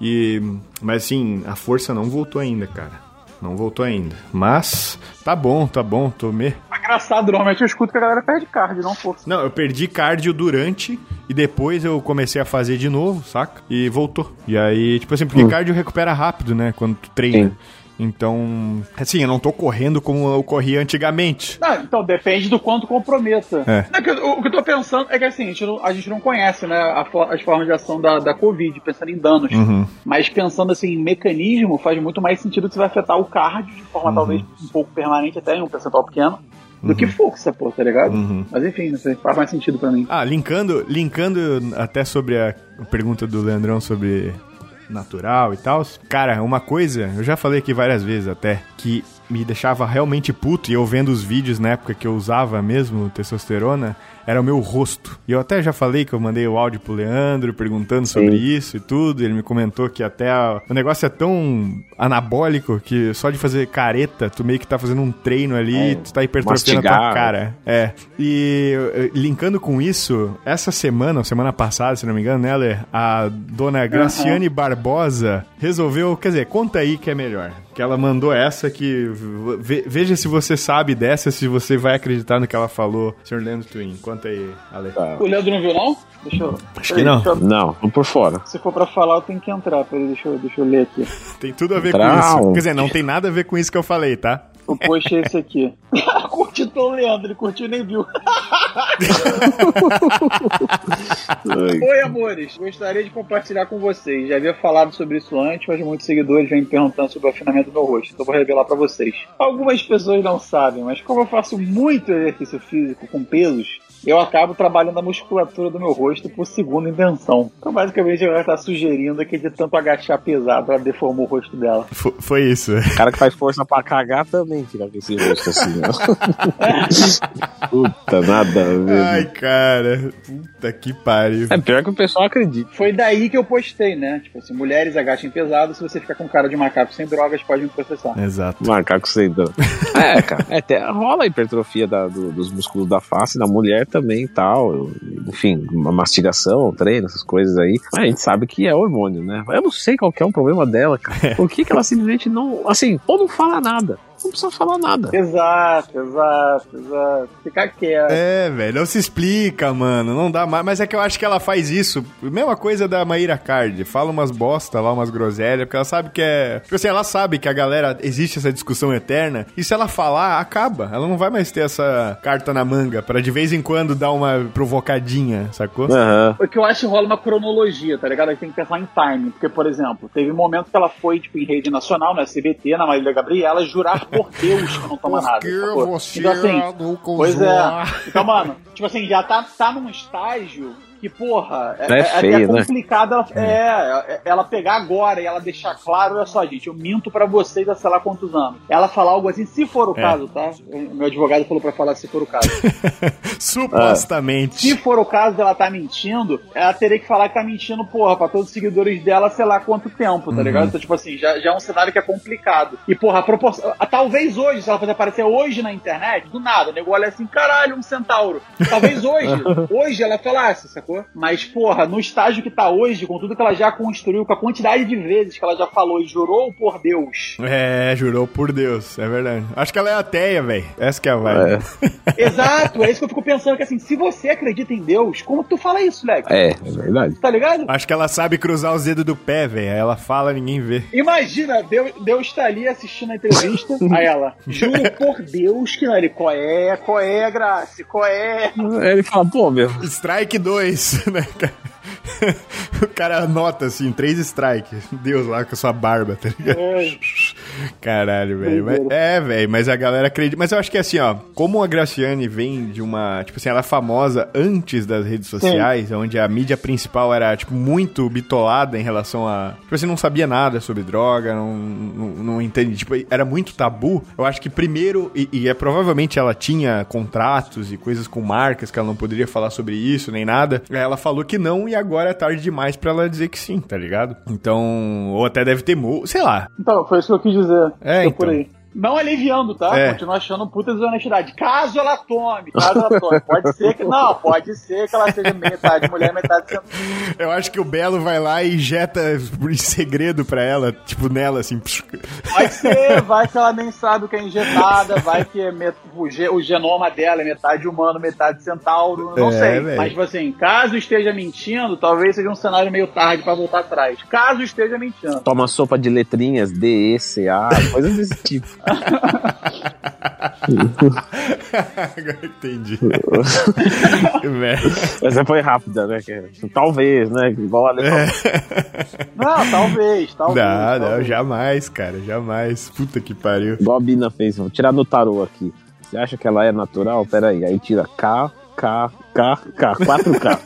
E, mas assim, a força não voltou ainda, cara. Não voltou ainda. Mas, tá bom, tá bom, tô me... engraçado, normalmente eu escuto que a galera perde cardio, não força. Não, eu perdi cardio durante e depois eu comecei a fazer de novo, saca? E voltou. E aí, tipo assim, porque cardio recupera rápido, né? Quando tu treina. Sim. Então, assim, eu não tô correndo como eu corria antigamente. Não, então depende do quanto comprometa. É. Não, eu- o que eu tô pensando é que assim, a gente não, a gente não conhece né, a as formas de ação da, da Covid, pensando em danos. Uhum. Mas pensando assim em mecanismo, faz muito mais sentido que você vai afetar o cardio de forma Uhum. talvez um pouco permanente, até em um percentual pequeno, do que força, pô, tá ligado? Uhum. Mas enfim, não sei, faz mais sentido pra mim. Ah, linkando, linkando até sobre a pergunta do Leandrão sobre natural e tal. Cara, uma coisa, eu já falei aqui várias vezes até, que me deixava realmente puto, e eu vendo os vídeos na época que eu usava mesmo testosterona, era o meu rosto. E eu até já falei que eu mandei o áudio pro Leandro perguntando sobre isso e tudo, ele me comentou que até a- o negócio é tão anabólico que só de fazer careta, tu meio que tá fazendo um treino ali, É, tu tá hipertrofiando a tua cara. É. E eh, linkando com isso, essa semana, semana passada, se não me engano, né, Lê? A dona Graciane Barbosa resolveu. Quer dizer, conta aí que é melhor. Que ela mandou essa que. ve- veja se você sabe dessa, se você vai acreditar no que ela falou, Sr. Leandro Twin. Conta aí, Ale. Tá. O Leandro não viu, não? Deixa eu. Acho que não. eu- Não, por fora. se for pra falar, eu tenho que entrar. Peraí, deixa eu, deixa eu ler aqui. Tem tudo a ver Trau. com isso. Quer dizer, não tem nada a ver com isso que eu falei, tá? O post é esse aqui. Curtiu o Leandro, ele curtiu e nem viu. Oi, amores. Gostaria de compartilhar com vocês. Já havia falado sobre isso antes, mas muitos seguidores vêm me perguntando sobre o afinamento do meu rosto. Então vou revelar pra vocês. Algumas pessoas não sabem, mas como eu faço muito exercício físico com pesos, eu acabo trabalhando a musculatura do meu rosto por segunda intenção. Então, basicamente, ela está sugerindo que de tanto agachar pesado, ela deformou o rosto dela. F- foi isso. O cara que faz força pra cagar também fica com esse rosto assim, ó. Puta, nada a ver. Ai, cara. Puta que pariu. É pior que o pessoal acredita. Foi daí que eu postei, né? Tipo assim, mulheres agachem pesado, se você ficar com cara de macaco sem drogas, pode me processar. Exato. Macaco sem dano. É, cara. É, rola a hipertrofia da- do- dos músculos da face, da mulher também tal. Enfim, uma mastigação, treino, essas coisas aí. Mas a gente sabe que é hormônio, né? Eu não sei qual que é o problema dela, cara. Por que, que ela simplesmente não. Assim, ou não fala nada. Não precisa falar nada. Exato, exato, exato. Ficar quieto. É, velho, não se explica, mano. Não dá mais. Mas é que eu acho que ela faz isso. Mesma coisa da Maíra Card. Fala umas bosta lá, umas groselhas, porque ela sabe que é. Tipo assim, ela sabe que a galera. Existe essa discussão eterna. E se ela falar, acaba. Ela não vai mais ter essa carta na manga pra de vez em quando dar uma provocadinha, sacou? Aham. O que eu acho que rola uma cronologia, tá ligado? A gente tem que pensar em timing. Porque, por exemplo, teve um momento que ela foi, tipo, em rede nacional, na SBT, na Marília Gabriela, jurar por Deus que não toma nada. sacou? então, assim, Pois é. Então, mano, tipo assim, já tá, tá num estágio que, porra, é, É é feio, até né? complicado ela, é, ela pegar agora e ela deixar claro, olha só, gente, eu minto pra vocês há sei lá quantos anos. Ela falar algo assim, se for o É. caso, tá? Meu advogado falou pra falar se for o caso. Supostamente. Se for o caso dela tá mentindo, ela teria que falar que tá mentindo, porra, pra todos os seguidores dela, sei lá quanto tempo, tá ligado? Então, tipo assim, já, já é um cenário que é complicado. E, porra, a proporção. Talvez hoje, se ela fazer aparecer hoje na internet, do nada, o nego olha assim, caralho, um centauro. Talvez hoje, hoje ela falasse, sacou? Mas, porra, no estágio que tá hoje, com tudo que ela já construiu, com a quantidade de vezes que ela já falou e jurou por Deus. É, jurou por Deus, é verdade. Acho que ela é ateia, velho. Essa que é a vibe. Exato, é isso que eu fico pensando, que assim, se você acredita em Deus, como tu fala isso, Lex? É, é verdade. Tá ligado? Acho que ela sabe cruzar os dedos do pé, velho. Aí Ela fala, ninguém vê. Imagina, Deus, Deus tá ali assistindo a entrevista, aí ela, juro por Deus que não, ele, qual é, qual é, Grace, qual é? Aí ele fala, pô, meu. Strike 2, né, cara? O cara anota assim, três strikes. Deus lá com a sua barba, tá ligado? Ai, Caralho, velho. É, velho, mas a galera acredita. Mas eu acho que assim, ó, como a Graciane vem de uma. Tipo assim, ela é famosa antes das redes sociais, onde a mídia principal era, tipo, muito bitolada em relação a. Tipo assim, não sabia nada sobre droga, não, não, não entende. Tipo, era muito tabu. Eu acho que primeiro, e, e é provavelmente ela tinha contratos e coisas com marcas que ela não poderia falar sobre isso nem nada. Ela falou que não e agora é tarde demais pra ela dizer que sim, tá ligado? Então, ou até deve ter, sei lá, Então, foi isso que eu quis dizer. É, então. Não aliviando, tá? É. Continuo achando puta desonestidade. Caso ela tome, caso ela tome. Pode ser que. Não, pode ser que ela seja metade mulher, metade. Eu acho que o Belo vai lá e injeta em segredo pra ela, tipo nela, assim. Pode ser, vai que ela nem sabe o que é injetada, vai que é met- o, ge- o genoma dela é metade humano, metade centauro, não É, sei. velho. Mas, tipo assim, caso esteja mentindo, talvez seja um cenário meio tarde pra voltar atrás. Caso esteja mentindo. Toma sopa de letrinhas, D, E, C, A, coisas desse tipo. Agora entendi. Essa foi rápida, né? Talvez, né? Igual a falou. Não, talvez, talvez. Não, não, talvez. jamais, cara, jamais. Puta que pariu. Igual a Bina fez. Vou tirar no tarô aqui. Você acha que ela é natural? Pera aí. Aí tira K, K, K, K. 4K.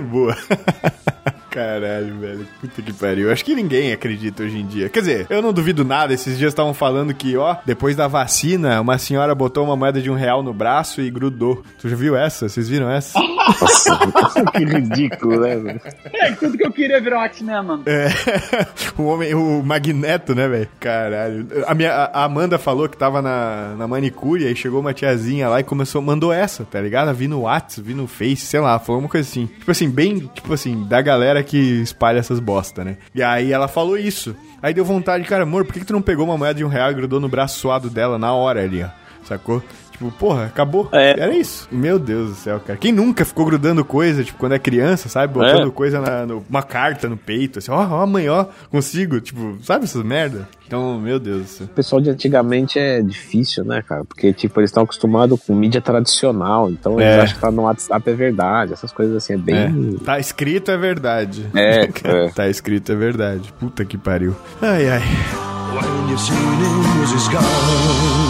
Boa. Caralho, velho. Puta que pariu. Acho que ninguém acredita hoje em dia. Quer dizer, eu não duvido nada. Esses dias estavam falando que, ó, depois da vacina, uma senhora botou uma moeda de um real no braço e grudou. Tu já viu essa? Vocês viram essa? Nossa, que ridículo, né? velho? É, tudo que eu queria virar um X-Men, mano. É. o homem, o Magneto, né, velho? Caralho. A, minha, a Amanda falou que tava na, na manicure, aí chegou uma tiazinha lá e começou, mandou essa, tá ligado? Vi no WhatsApp, vi no Face, sei lá, falou uma coisa assim. Tipo assim, bem, tipo assim, da galera que espalha essas bosta, né? E aí ela falou isso. Aí deu vontade, cara, amor, por que, que tu não pegou uma moeda de um real e grudou no braço suado dela na hora ali, ó? Sacou? Tipo, porra, acabou. É. Era isso. Meu Deus do céu, cara. Quem nunca ficou grudando coisa, tipo, quando é criança, sabe? Botando É. coisa na, no- uma carta no peito, assim, ó, ó, mãe, ó, consigo, tipo, sabe essas merda? Então, meu Deus do céu. O pessoal de antigamente é difícil, né, cara? Porque, tipo, eles estão acostumados com mídia tradicional. Então eles É. acham que tá no WhatsApp é verdade. Essas coisas assim, é bem. É. Tá escrito é verdade. É, é. tá escrito é verdade. Puta que pariu. Ai, ai. When you've seen him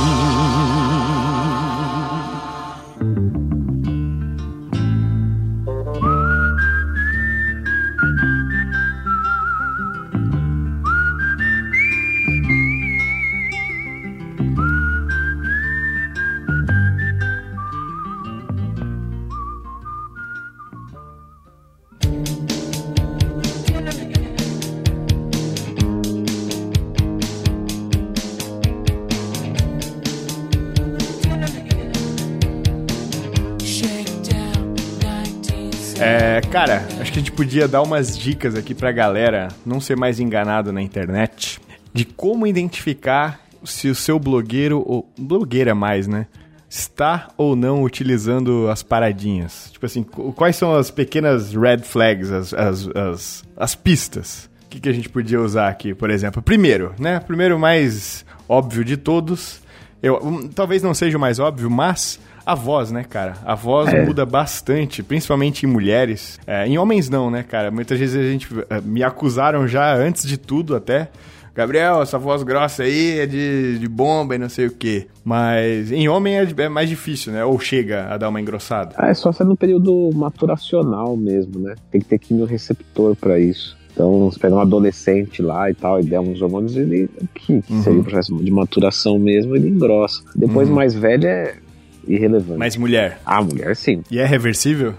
É, cara, acho que a gente podia dar umas dicas aqui pra galera não ser mais enganado na internet de como identificar se o seu blogueiro ou blogueira mais, né? Está ou não utilizando as paradinhas. Tipo assim, qu- quais são as pequenas red flags, as, as, as, as pistas? Que, que a gente podia usar aqui, por exemplo? Primeiro, né? Primeiro mais óbvio de todos. Eu, talvez não seja o mais óbvio, mas a voz, né, cara? A voz muda bastante, principalmente em mulheres. É, em homens não, né, cara? Muitas vezes a gente eh, me acusaram já antes de tudo até. Gabriel, essa voz grossa aí é de, de bomba e não sei o quê. Mas em homem é, é mais difícil, né? Ou chega a dar uma engrossada. Ah, é só ser no período maturacional mesmo, né? Tem que ter quimio-receptor pra isso. Então, se pegar um adolescente lá e tal, e der uns hormônios, ele. que Uhum. seria o processo de maturação mesmo, ele engrossa. Depois, mais velho é irrelevante. Mas mulher. Ah, mulher sim. E é reversível?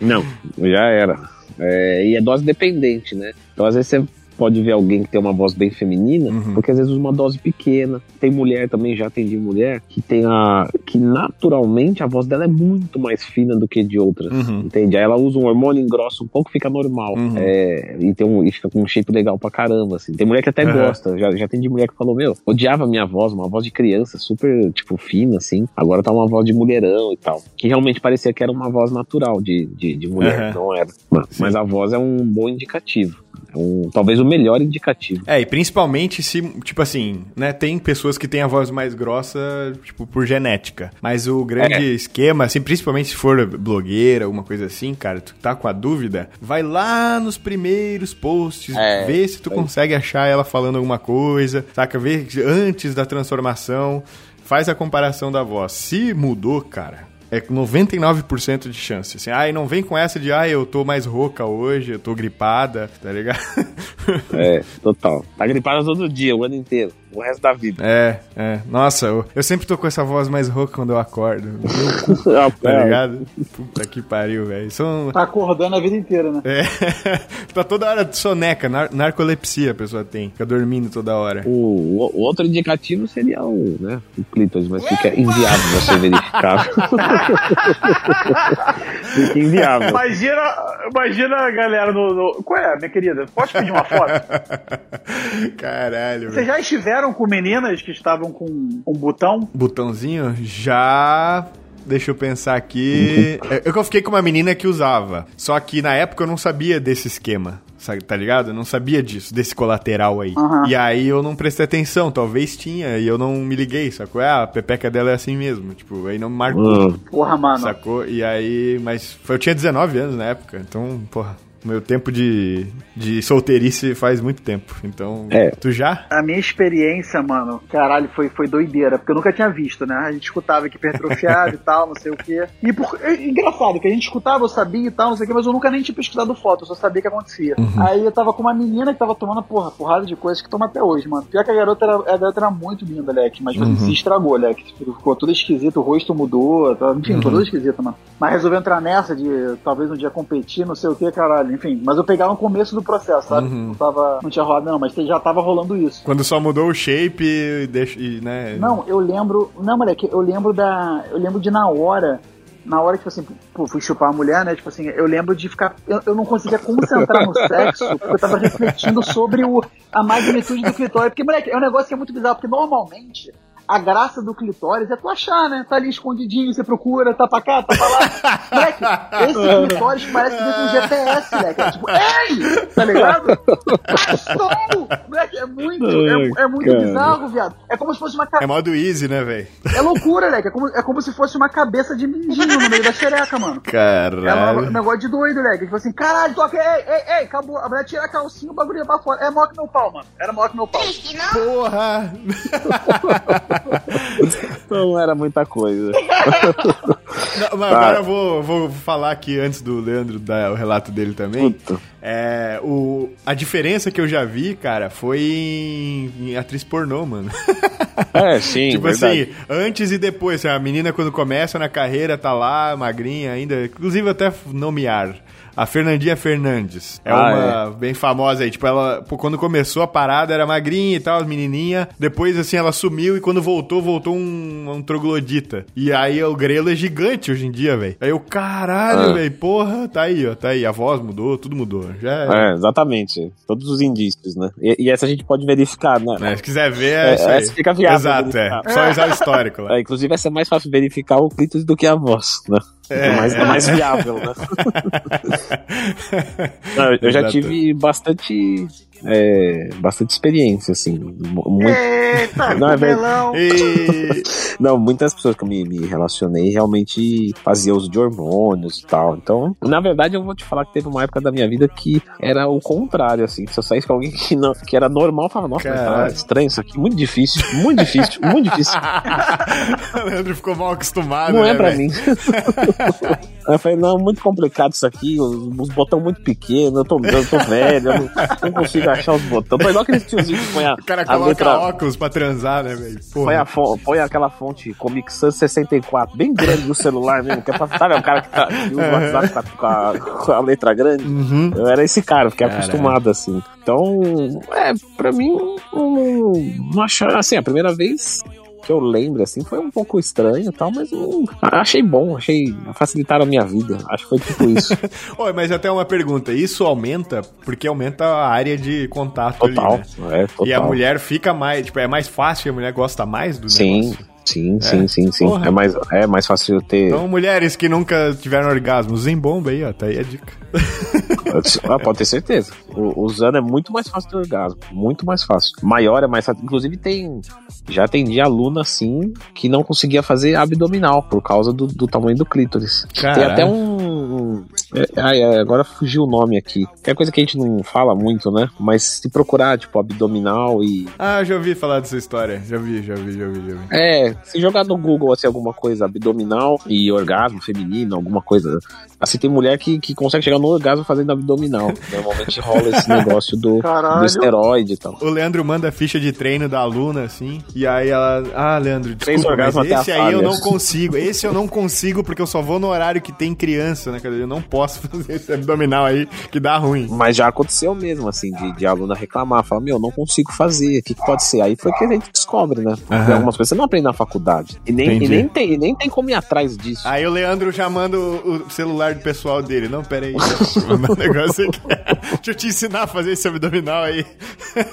Não, já era. É, e é dose dependente, né? Então, às vezes você pode ver alguém que tem uma voz bem feminina, Uhum. porque às vezes usa uma dose pequena. Tem mulher também, já atendi mulher, que tem a. que naturalmente a voz dela é muito mais fina do que de outras. Uhum. Entende? Aí ela usa um hormônio, engrossa um pouco, fica normal. Uhum. É, e, tem um, e fica com um shape legal pra caramba, assim. Tem mulher que até gosta. Já, já atendi mulher que falou, meu, odiava minha voz, uma voz de criança, super, tipo, fina, assim. Agora tá uma voz de mulherão e tal. Que realmente parecia que era uma voz natural de, de, de mulher, não era. Mas, mas a voz é um bom indicativo. É um, talvez o melhor indicativo. É, e principalmente se, tipo assim, né, tem pessoas que têm a voz mais grossa, tipo, por genética. Mas o grande É. esquema, assim, principalmente se for blogueira, alguma coisa assim, cara, tu tá com a dúvida, vai lá nos primeiros posts, É, vê se tu aí. consegue achar ela falando alguma coisa, saca? Vê antes da transformação, faz a comparação da voz. Se mudou, cara, é com 99% de chance. Assim, ai, não vem com essa de, ai, eu tô mais rouca hoje, eu tô gripada, tá ligado? É, total. Tá gripada todo dia, o ano inteiro. O resto da vida. É, é. Nossa, eu, eu sempre tô com essa voz mais rouca quando eu acordo. Meu cu, Ah, tá é. ligado? Puta que pariu, velho. São... Tá acordando a vida inteira, né? É, tá toda hora de soneca, nar narcolepsia a pessoa tem. Fica dormindo toda hora. O, o outro indicativo seria o, né, o clítoris, mas fica inviável você verificar. fica inviável. Imagina, imagina a galera no, no- Qual é, minha querida? Pode pedir uma foto? Caralho, Vocês velho. já estiveram com meninas que estavam com um botão? Botãozinho? Já. Deixa eu pensar aqui. É, Eu, eu fiquei com uma menina que usava. Só que na época eu não sabia desse esquema. Tá ligado? Eu não sabia disso, desse colateral aí. Aham. E aí eu não prestei atenção. Talvez tinha e eu não me liguei, sacou? Ah, a pepeca dela é assim mesmo. Tipo, aí não me marcou. Hum, Porra, mano. Sacou? E aí, mas foi- eu tinha 19 anos na época, então, porra, meu tempo de, de solteirice faz muito tempo. Então, É. tu já? A minha experiência, mano, caralho, foi, foi doideira, porque eu nunca tinha visto, né? A gente escutava que hipertrofiado e tal, não sei o quê. E por, é engraçado, que a gente escutava, eu sabia e tal, não sei o quê, mas eu nunca nem tinha pesquisado foto, eu só sabia o que acontecia. Aí eu tava com uma menina que tava tomando, porra, porrada de coisas que toma até hoje, mano. Pior que a garota era, a garota era muito linda, Leque, mas tipo assim, se estragou, Leque. Tipo, Ficou tudo esquisito, o rosto mudou, tá, enfim, ficou tudo esquisito, mano. Mas resolveu entrar nessa de talvez um dia competir, não sei o que, caralho, enfim. Mas eu pegava no começo do processo, sabe? Não, tava, não tinha rolado, não, mas já tava rolando isso. Quando só mudou o shape e deixa, e, né? Não, eu lembro. Não, moleque, eu lembro da. Eu lembro de na hora. Na hora que, tipo assim, pô, fui chupar a mulher, né? Tipo assim, eu lembro de ficar. Eu, eu não conseguia concentrar no sexo, porque eu tava refletindo sobre o, a magnitude do clitóris. Porque, moleque, é um negócio que é muito bizarro, porque normalmente. A graça do clitóris é tu achar, né? Tá ali escondidinho, você procura, tá pra cá, tá pra lá. Moleque, esse clitóris parece que vem com GPS, moleque. É tipo, ei! Tá ligado? Estou! Moleque, é muito, é, é muito Cara. bizarro, viado. É como se fosse uma, ca- É modo easy, né, velho? é loucura, Leque. É como, é como se fosse uma cabeça de mindinho no meio da xereca, mano. É um Caralho. negócio de doido, Leque. Tipo assim, caralho, toca, ei, ei, ei, acabou. A mulher tira a calcinha, o bagulho ia pra fora. É maior que meu pau, mano. Era maior que meu pau. Porra! Não era muita coisa. Não, mas Tá. agora eu vou, vou falar aqui antes do Leandro dar o relato dele também. Puta. É, o, a diferença que eu já vi, cara, foi em, em atriz pornô, mano. É, sim, tipo verdade. assim, antes e depois. A menina, quando começa na carreira, tá lá, magrinha ainda. Inclusive, até nomear. A Fernandinha Fernandes. É Ah, uma bem famosa aí. Tipo, ela, pô, quando começou a parada, era magrinha e tal, as menininha. Depois, assim, ela sumiu e quando voltou, voltou um, um troglodita. E aí, o grelo é gigante hoje em dia, velho. Aí eu, caralho, Ah. velho, porra, tá aí, ó, tá aí. A voz mudou, tudo mudou. Já É, exatamente. Todos os indícios, né? E, e essa a gente pode verificar, né? É, se quiser ver, É, é, essa fica viável Exato, é. Só usar o histórico lá. É, inclusive, essa é mais fácil verificar o clítoris do que a voz, né? É, mais, é mais viável, né? Não, eu já Exato. tive bastante, é, bastante experiência, assim. mu- Muito, Eita, Não, é verdade. E... não, muitas pessoas que eu me, me relacionei realmente faziam uso de hormônios e tal. Então, na verdade, eu vou te falar que teve uma época da minha vida que era o contrário, assim. Se eu saísse com alguém que, não, que era normal, eu falava, nossa, mas tá estranho isso aqui, muito difícil, muito difícil, muito difícil. o Leandro ficou mal acostumado, Não né, é pra velho? mim. Eu falei, não, muito complicado isso aqui, os, os botões muito pequenos, eu tô, eu tô velho, eu não, não consigo achar os botões. Tô igual aqueles tiozinhos que põe a, O cara coloca letra, óculos pra transar, né, velho? põe, a fo- põe aquela fonte Comic Sans 64, bem grande no celular mesmo, que é pra, sabe, é o cara que, tá, que usa o WhatsApp com a, com a- com a letra grande. Uhum. Eu era esse cara, fiquei Caralho. acostumado assim. Então, é, pra mim, não, não achava, assim, a primeira vez que eu lembro, assim, foi um pouco estranho e tal, mas hum, achei bom, achei facilitaram a minha vida. Acho que foi tipo isso. Oi, mas até uma pergunta. Isso aumenta porque aumenta a área de contato Total, ali, né? é, total. E a mulher fica mais, tipo, é mais fácil, a mulher gosta mais do Sim, negócio. sim, sim, sim, sim. Porra. É mais, é mais fácil ter. Então, mulheres que nunca tiveram orgasmo, Zimbomba aí, ó, tá aí a dica. Ah, pode ter certeza. O, usando é muito mais fácil ter orgasmo. Muito mais fácil. Maior é mais fácil. Inclusive, tem. Já atendi aluna assim que não conseguia fazer abdominal por causa do, do tamanho do clítoris. Tem Caralho. até um. É, ai, é, agora fugiu o nome aqui. É coisa que a gente não fala muito, né? Mas se procurar, tipo, abdominal e. Ah, já ouvi falar dessa história. Já vi, já vi, já vi, já vi. É, se jogar no Google assim, alguma coisa abdominal e orgasmo feminino, alguma coisa. Assim, tem mulher que, que consegue chegar no orgasmo fazendo abdominal. Normalmente rola esse negócio do, Caralho. do esteroide e tal. O Leandro manda a ficha de treino da aluna, assim, e aí ela. Ah, Leandro, Três desculpa, mas orgasmos até a esse aí eu falha. não consigo. Esse eu não consigo porque eu só vou no horário que tem criança, né? Dizer, eu não posso fazer esse abdominal aí que dá ruim. Mas já aconteceu mesmo, assim, de, de aluna reclamar, falar, meu, não consigo fazer, o que, que pode ser? Aí foi que a gente descobre, né? Aham. algumas coisas você não aprende na faculdade. E nem, e nem, tem, e nem tem como ir atrás disso. Aí o Leandro já manda o, o celular do pessoal dele. Não, pera aí. deixa eu mandar um negócio aqui. Deixa eu te ensinar a fazer esse abdominal aí.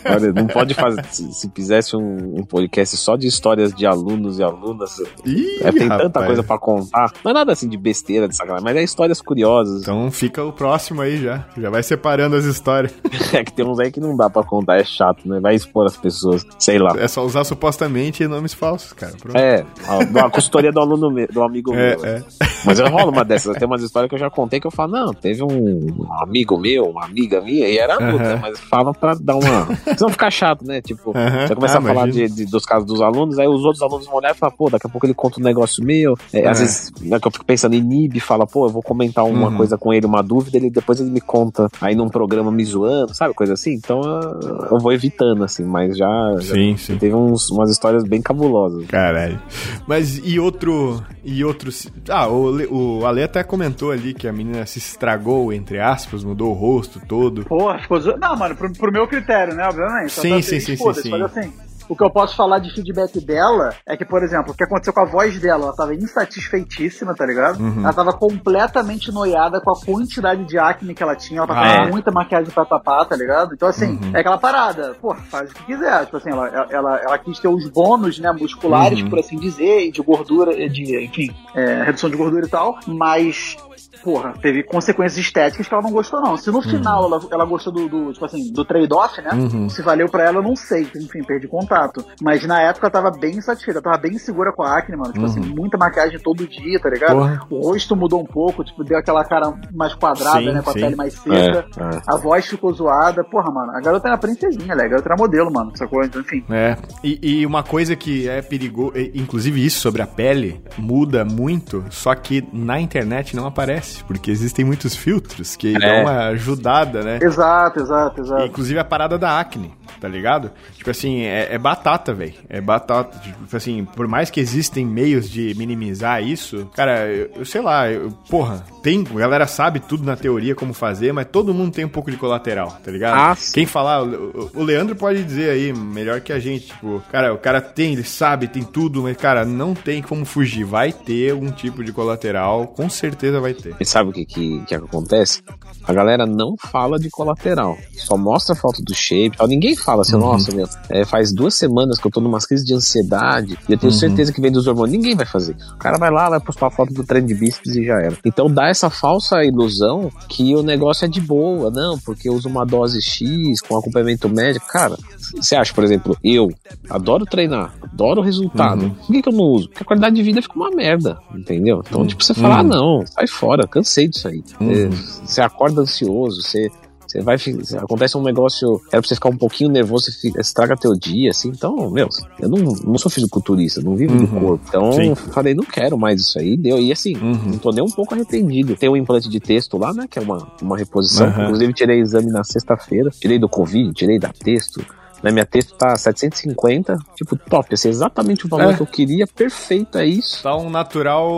Olha, não pode fazer. Se, se fizesse um, um podcast só de histórias de alunos e alunas, Ih, é, tem tanta rapaz. coisa pra contar. Não é nada assim de besteira, de sacanagem, mas é histórias curiosas. Então fica o próximo aí já. Já vai separando as histórias. É que tem uns aí que não dá pra contar, é chato, né? Vai expor as pessoas, sei lá. É só usar supostamente nomes falsos, cara. Pronto. É, a, a consultoria do aluno meu, do amigo É, meu. é. Mas eu rolo uma dessas. Tem umas histórias que eu já contei que eu falo, não, teve um amigo meu, uma amiga minha, e era adulta, Aham. mas fala pra dar uma. Pra não ficar chato, né? Tipo, Aham. você começa Ah, a falar de, de- dos casos dos alunos, aí os outros alunos vão olhar e falar, pô, daqui a pouco ele conta um negócio meu. É, Às É. vezes, né, que eu fico pensando em Nib, fala, pô, eu vou comentar uma Uhum. coisa com ele, uma dúvida, ele depois ele me conta aí num programa me zoando, sabe? Coisa assim. Então eu, eu vou evitando, assim, mas já, já Sim, sim. teve uns, umas histórias bem cabulosas. Caralho. Mas e outro. E outro. Ah, o, O Ale até comentou ali que a menina se estragou, entre aspas, mudou o rosto todo. Porra, ficou. Não, mano, pro, pro meu critério, né? Obviamente. Sim, Ela tá sim, feliz, sim, foda-se, sim, Mas assim, o que eu posso falar de feedback dela é que, por exemplo, o que aconteceu com a voz dela, ela tava insatisfeitíssima, tá ligado? Uhum. Ela tava completamente noiada com a quantidade de acne que ela tinha, ela tava Ah. com muita maquiagem pra tapar, tá ligado? Então, assim, Uhum. é aquela parada, pô, faz o que quiser. Tipo assim, ela, ela, ela quis ter os bônus, né, musculares, Uhum. por assim dizer, e de gordura, de, enfim, é, redução de gordura e tal, mas porra, teve consequências estéticas que ela não gostou, não. Se no final ela, ela gostou do, do, tipo assim, do trade-off, né? Uhum. Se valeu pra ela, eu não sei. Enfim, perdi contato. Mas na época eu tava bem insatisfeita, eu tava bem segura com a acne, mano. Tipo assim, muita maquiagem todo dia, tá ligado? Uhum. Porra. O rosto mudou um pouco, tipo, deu aquela cara mais quadrada, Sim, né? Com a sim. pele mais seca. É, é. A voz ficou zoada. Porra, mano, a garota era princesinha, né? A garota era modelo, mano. Sacou? Então, enfim. É, e, e uma coisa que é perigoso, inclusive isso sobre a pele, muda muito, só que na internet não aparece, porque existem muitos filtros que dão uma ajudada, né? Exato, exato, exato. Inclusive a parada da acne, tá ligado? Tipo assim, é, é batata, velho. É batata. Tipo assim, por mais que existem meios de minimizar isso, cara, eu, eu sei lá, eu- porra, tem. A galera sabe tudo na teoria como fazer, mas todo mundo tem um pouco de colateral, tá ligado? Ah, sim. Quem falar, o, o Leandro pode dizer aí, melhor que a gente, tipo, cara, o cara tem, ele sabe, tem tudo, mas, cara, não tem como fugir. Vai ter algum tipo de colateral, com certeza vai ter. E sabe o que, que, que acontece? A galera não fala de colateral. Só mostra a foto do shape e tal. Ninguém fala assim, nossa, meu, é, faz duas semanas que eu tô numa crise de ansiedade e eu tenho certeza que vem dos hormônios. Ninguém vai fazer isso. O cara vai lá, vai postar a foto do treino de bíceps e já era. Então dá essa falsa ilusão que o negócio é de boa, não, porque eu uso uma dose X com acompanhamento médico. Cara, você acha, por exemplo, eu adoro treinar, adoro o resultado. Por que, que eu não uso? Porque a qualidade de vida fica uma merda, entendeu? Então, tipo, você fala, ah, não, sai fora, cansei disso aí. É, Você acorda ansioso, você. Você vai, acontece um negócio, era pra você ficar um pouquinho nervoso, você fica, estraga teu dia, assim. Então, meu, eu não, não sou fisiculturista, não vivo do corpo. Então, Sim. falei, não quero mais isso aí, deu. E assim, não tô nem um pouco arrependido. Tem um implante de texto lá, né, que é uma, uma reposição. Aham. Inclusive, tirei exame na sexta-feira, tirei do Covid, tirei da texto. Na minha texto tá 750, tipo, top, assim, exatamente o valor É. que eu queria, perfeito, é isso. Tá um natural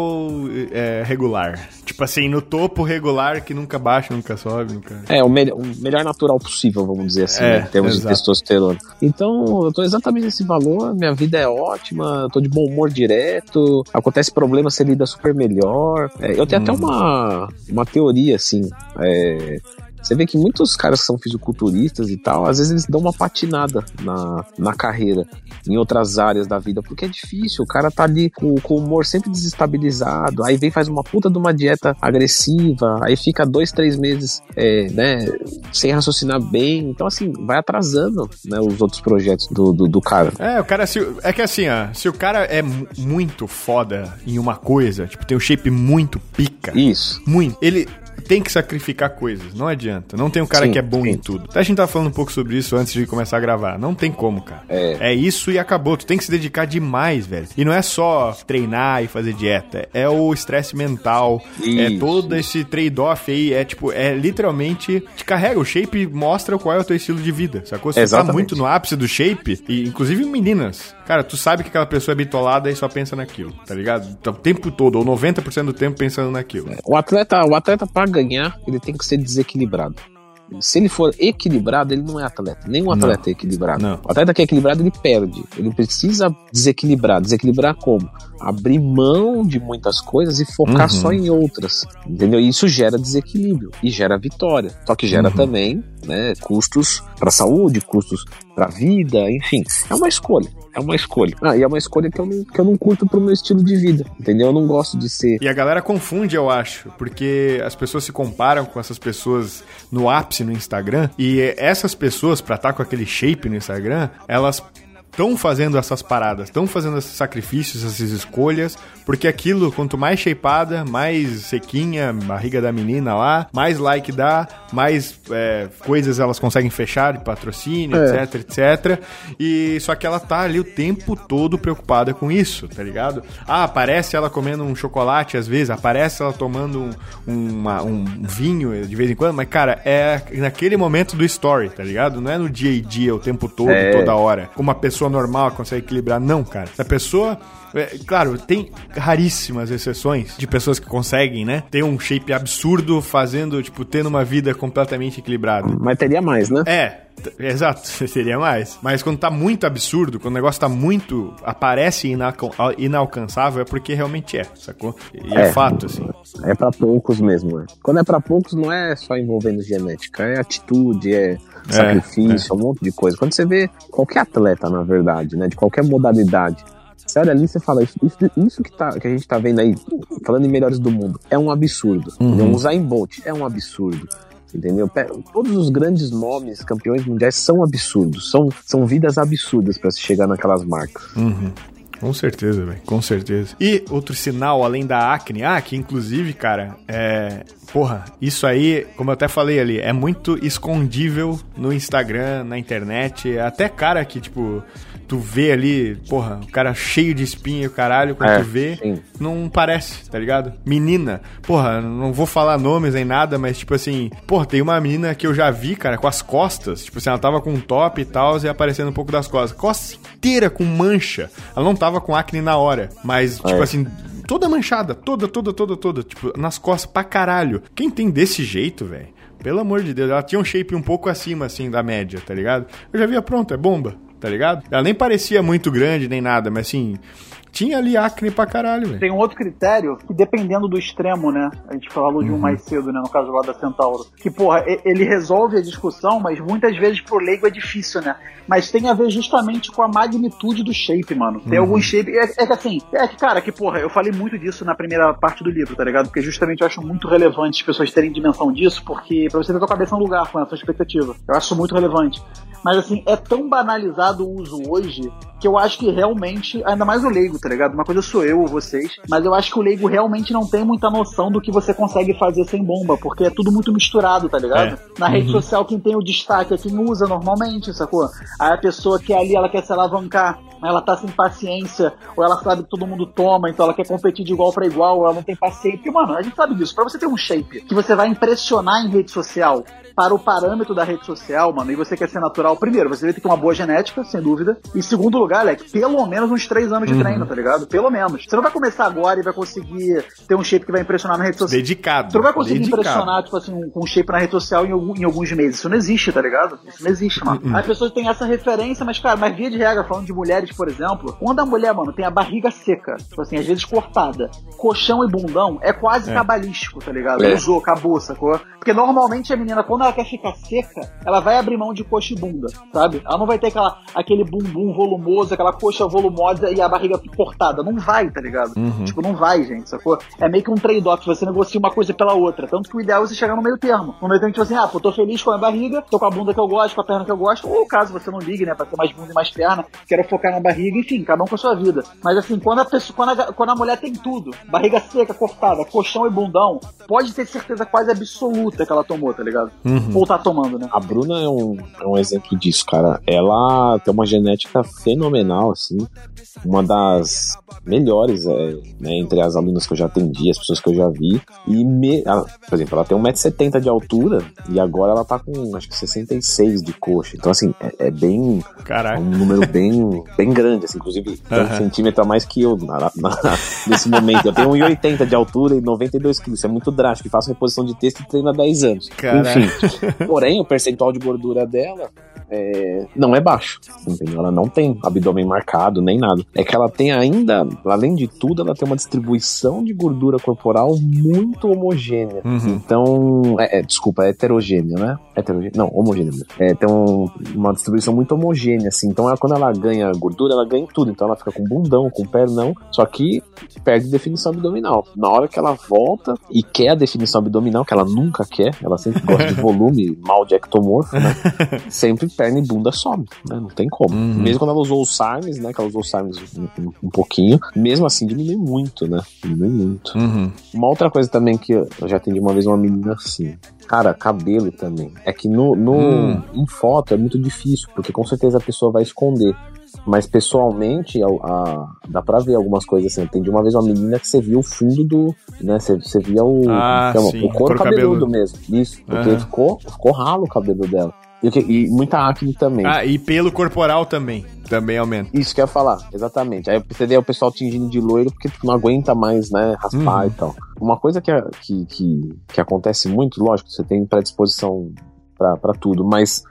é, regular. Tipo assim, no topo regular que nunca baixa, nunca sobe, nunca. É, o, melhor- o melhor natural possível, vamos dizer assim, É, né, em termos de exato. testosterona. Então, eu tô exatamente nesse valor, minha vida é ótima, eu tô de bom humor direto, acontece problema, você lida super melhor. É, eu tenho até uma, uma teoria, assim, é, Você vê que muitos caras que são fisiculturistas e tal, às vezes eles dão uma patinada na, na carreira, em outras áreas da vida, porque é difícil, o cara tá ali com, com o humor sempre desestabilizado, aí vem faz uma puta de uma dieta agressiva, aí fica dois, três meses, é, né, sem raciocinar bem, então assim, vai atrasando, né, os outros projetos do, do, do cara. É, o cara, se, é que assim, ó, se o cara é mu- muito foda em uma coisa, tipo, tem um shape muito pica, Isso. muito, ele tem que sacrificar coisas, não adianta. Não tem um cara Sim, que é bom sim. em tudo. Até a gente tava falando um pouco sobre isso antes de começar a gravar. Não tem como, cara. É. isso e acabou. Tu tem que se dedicar demais, velho. E não é só treinar e fazer dieta. É o estresse mental. é Isso. todo esse trade-off aí. É tipo, é literalmente. Te carrega. O shape mostra qual é o teu estilo de vida. Sacou? Se tá Exatamente. muito no ápice do shape, e inclusive meninas. Cara, tu sabe que aquela pessoa é bitolada e só pensa naquilo, tá ligado? Tá O tempo todo, ou 90% do tempo pensando naquilo. O atleta, o atleta para ganhar, ele tem que ser desequilibrado. Se ele for equilibrado, ele não é atleta. Nenhum atleta é equilibrado. Não. O atleta que é equilibrado, ele perde. Ele precisa desequilibrar. Desequilibrar como? Abrir mão de muitas coisas e focar Uhum. só em outras. Entendeu? E isso gera desequilíbrio e gera vitória. Só que gera Uhum. também né, custos para a saúde, custos para a vida, enfim. É uma escolha. É uma escolha. Ah, e é uma escolha que eu não, que eu não curto pro meu estilo de vida. Entendeu? Eu não gosto de ser E a galera confunde, eu acho, porque as pessoas se comparam com essas pessoas no ápice no Instagram, e essas pessoas, pra estar com aquele shape no Instagram, elas estão fazendo essas paradas, estão fazendo esses sacrifícios, essas escolhas, porque aquilo, quanto mais shapeada, mais sequinha, barriga da menina lá, mais like dá, mais é, coisas elas conseguem fechar de patrocínio, É. etc, etc. E só que ela tá ali o tempo todo preocupada com isso, tá ligado? Ah, aparece ela comendo um chocolate às vezes, aparece ela tomando um, uma- um vinho de vez em quando, mas cara, é naquele momento do story, tá ligado? Não é no dia a dia, o tempo todo, É. toda hora. Uma pessoa normal consegue equilibrar, não, cara. A pessoa é, claro, tem raríssimas exceções de pessoas que conseguem, né? Ter um shape absurdo fazendo, tipo, tendo uma vida completamente equilibrada. Mas teria mais, né? É, exato, seria mais. Mas quando tá muito absurdo, quando o negócio tá muito. aparece inaco- inalcançável, é porque realmente é, sacou? E é, É. fato, assim. É pra poucos mesmo, né? Quando é pra poucos, não é só envolvendo genética, é atitude, é sacrifício, um monte de coisa. Quando você vê qualquer atleta, na verdade, né? De qualquer modalidade. Você olha ali e você fala, isso, isso, isso que, tá, que a gente tá vendo aí, falando em melhores do mundo, é um absurdo. entendeu? Um Usain Bolt é um absurdo. Entendeu? Todos os grandes nomes, campeões mundiais, são absurdos. São, são vidas absurdas pra se chegar naquelas marcas. Uhum. Com certeza, velho. Com certeza. E outro sinal, além da acne, ah, que inclusive, cara, é. Porra, isso aí, como eu até falei ali, é muito escondível no Instagram, na internet. Até cara que, tipo, tu vê ali, porra, o cara cheio de espinha e o caralho, quando É, tu vê, sim. não parece, tá ligado? Menina, porra, não vou falar nomes nem nada, mas tipo assim, porra, tem uma menina que eu já vi, cara, com as costas, tipo assim, ela tava com um top e tal, e aparecendo um pouco das costas. Costa inteira com mancha. Ela não tava com acne na hora, mas, tipo É. assim, toda manchada, toda, toda, toda, toda, tipo, nas costas pra caralho. Quem tem desse jeito, velho? Pelo amor de Deus, ela tinha um shape um pouco acima, assim, da média, tá ligado? Eu já via, pronto, é bomba, tá ligado? Ela nem parecia muito grande nem nada, mas assim, tinha ali acne pra caralho, velho. Tem um outro critério que, dependendo do extremo, né? A gente falou de um mais cedo, né? No caso lá da Centauro. Que, porra, ele resolve a discussão, mas muitas vezes pro leigo é difícil, né? Mas tem a ver justamente com a magnitude do shape, mano. Tem algum shape. É, é que assim, é que, cara, que, porra, eu falei muito disso na primeira parte do livro, tá ligado? Porque justamente eu acho muito relevante as pessoas terem dimensão disso, porque pra você ter tua cabeça no lugar com essa expectativa. Eu acho muito relevante. Mas assim, é tão banalizado o uso hoje que eu acho que realmente, ainda mais o leigo, tá ligado? Uma coisa sou eu ou vocês, mas eu acho que o leigo realmente não tem muita noção do que você consegue fazer sem bomba, porque é tudo muito misturado, tá ligado? É. Na rede social, quem tem o destaque é quem usa normalmente, sacou? Aí a pessoa que ali ela quer se alavancar, ela tá sem paciência, ou ela sabe que todo mundo toma, então ela quer competir de igual pra igual, ou ela não tem paciência. Porque, mano, a gente sabe disso. Pra você ter um shape que você vai impressionar em rede social, para o parâmetro da rede social, mano, e você quer ser natural, primeiro, você vai ter que ter uma boa genética, sem dúvida. E segundo lugar, Alec, pelo menos uns três anos de treino, tá ligado? Pelo menos. Você não vai começar agora e vai conseguir ter um shape que vai impressionar na rede social. Dedicado. Tu não vai conseguir dedicado. impressionar, tipo assim, um, com um shape na rede social em, algum- em alguns meses. Isso não existe, tá ligado? Isso não existe, mano. Uhum. As pessoas têm essa referência, mas, cara, mas via de regra, falando de mulheres, por exemplo, quando a mulher, mano, tem a barriga seca, tipo assim, às vezes cortada, colchão e bundão, é quase É. cabalístico, tá ligado? É. Usou, acabou, sacou? Porque normalmente a menina, quando ela quer ficar seca, ela vai abrir mão de coxa e bunda. Bunda, sabe? Ela não vai ter aquela, aquele bumbum volumoso, aquela coxa volumosa e a barriga cortada. Não vai, tá ligado? Tipo, não vai, gente, sacou? É meio que um trade-off, você negocia uma coisa pela outra. Tanto que o ideal é você chegar no meio termo. No meio termo, tipo assim, ah, pô, tô feliz com a barriga, tô com a bunda que eu gosto, com a perna que eu gosto, ou caso você não ligue, né, pra ter mais bunda e mais perna, quero focar na barriga, enfim, cada um com a sua vida. Mas assim, quando a pessoa, quando a, quando a mulher tem tudo, barriga seca, cortada, colchão e bundão, pode ter certeza quase absoluta que ela tomou, tá ligado? Ou tá tomando, né? A Bruna é um, é um exemplo disso, cara. Ela tem uma genética fenomenal, assim. Uma das melhores, é, né, entre as alunas que eu já atendi, as pessoas que eu já vi. E, me, ela, por exemplo, ela tem 1,70m de altura e agora ela tá com, acho que 66 de coxa. Então, assim, é, é bem. É Caraca. um número bem, bem grande, assim. Inclusive, tem um Aham. centímetro a mais que eu na- na- nesse momento. Eu tenho 1,80 de altura e 92 quilos. Isso é muito drástico. E faço reposição de texto e treino há 10 anos. Caraca. Enfim. Porém, o percentual de gordura dela é, não é baixo. Entendeu? Ela não tem abdômen marcado, nem nada. É que ela tem ainda, além de tudo, ela tem uma distribuição de gordura corporal muito homogênea. Uhum. Então, é, é, desculpa, é heterogênea, né? Heterogênea? Não, homogênea mesmo. É, tem um- uma distribuição muito homogênea, assim. Então, ela, quando ela ganha gordura, ela ganha tudo. Então, ela fica com bundão, com pernão, só que perde definição abdominal. Na hora que ela volta e quer a definição abdominal, que ela nunca quer, ela sempre gosta de volume, mal de ectomorfo, né? sempre perna e bunda sobe, né? Não tem como. Uhum. Mesmo quando ela usou o SARMs, né? Que ela usou o SARMs um, um- um pouquinho, mesmo assim diminui muito, né? Diminui muito. Uhum. Uma outra coisa também que eu já atendi uma vez uma menina assim. Cara, cabelo também. É que no, no Hum. em foto é muito difícil, porque com certeza a pessoa vai esconder. Mas pessoalmente, a, a- dá pra ver algumas coisas assim. Atendi uma vez uma menina que você via o fundo do. Né, você, você via o, Ah, chama? sim, o couro cabeludo cabeludo. mesmo. Isso, porque Aham. ficou, ficou ralo o cabelo dela. E, e muita acne também. Ah, e pelo corporal também. Também aumenta. Isso que eu ia falar, exatamente. Aí você vê o pessoal tingindo de loiro porque não aguenta mais, né, raspar Uhum. e tal. Uma coisa que, é- que, que, que acontece muito, lógico, você tem predisposição pra tudo, mas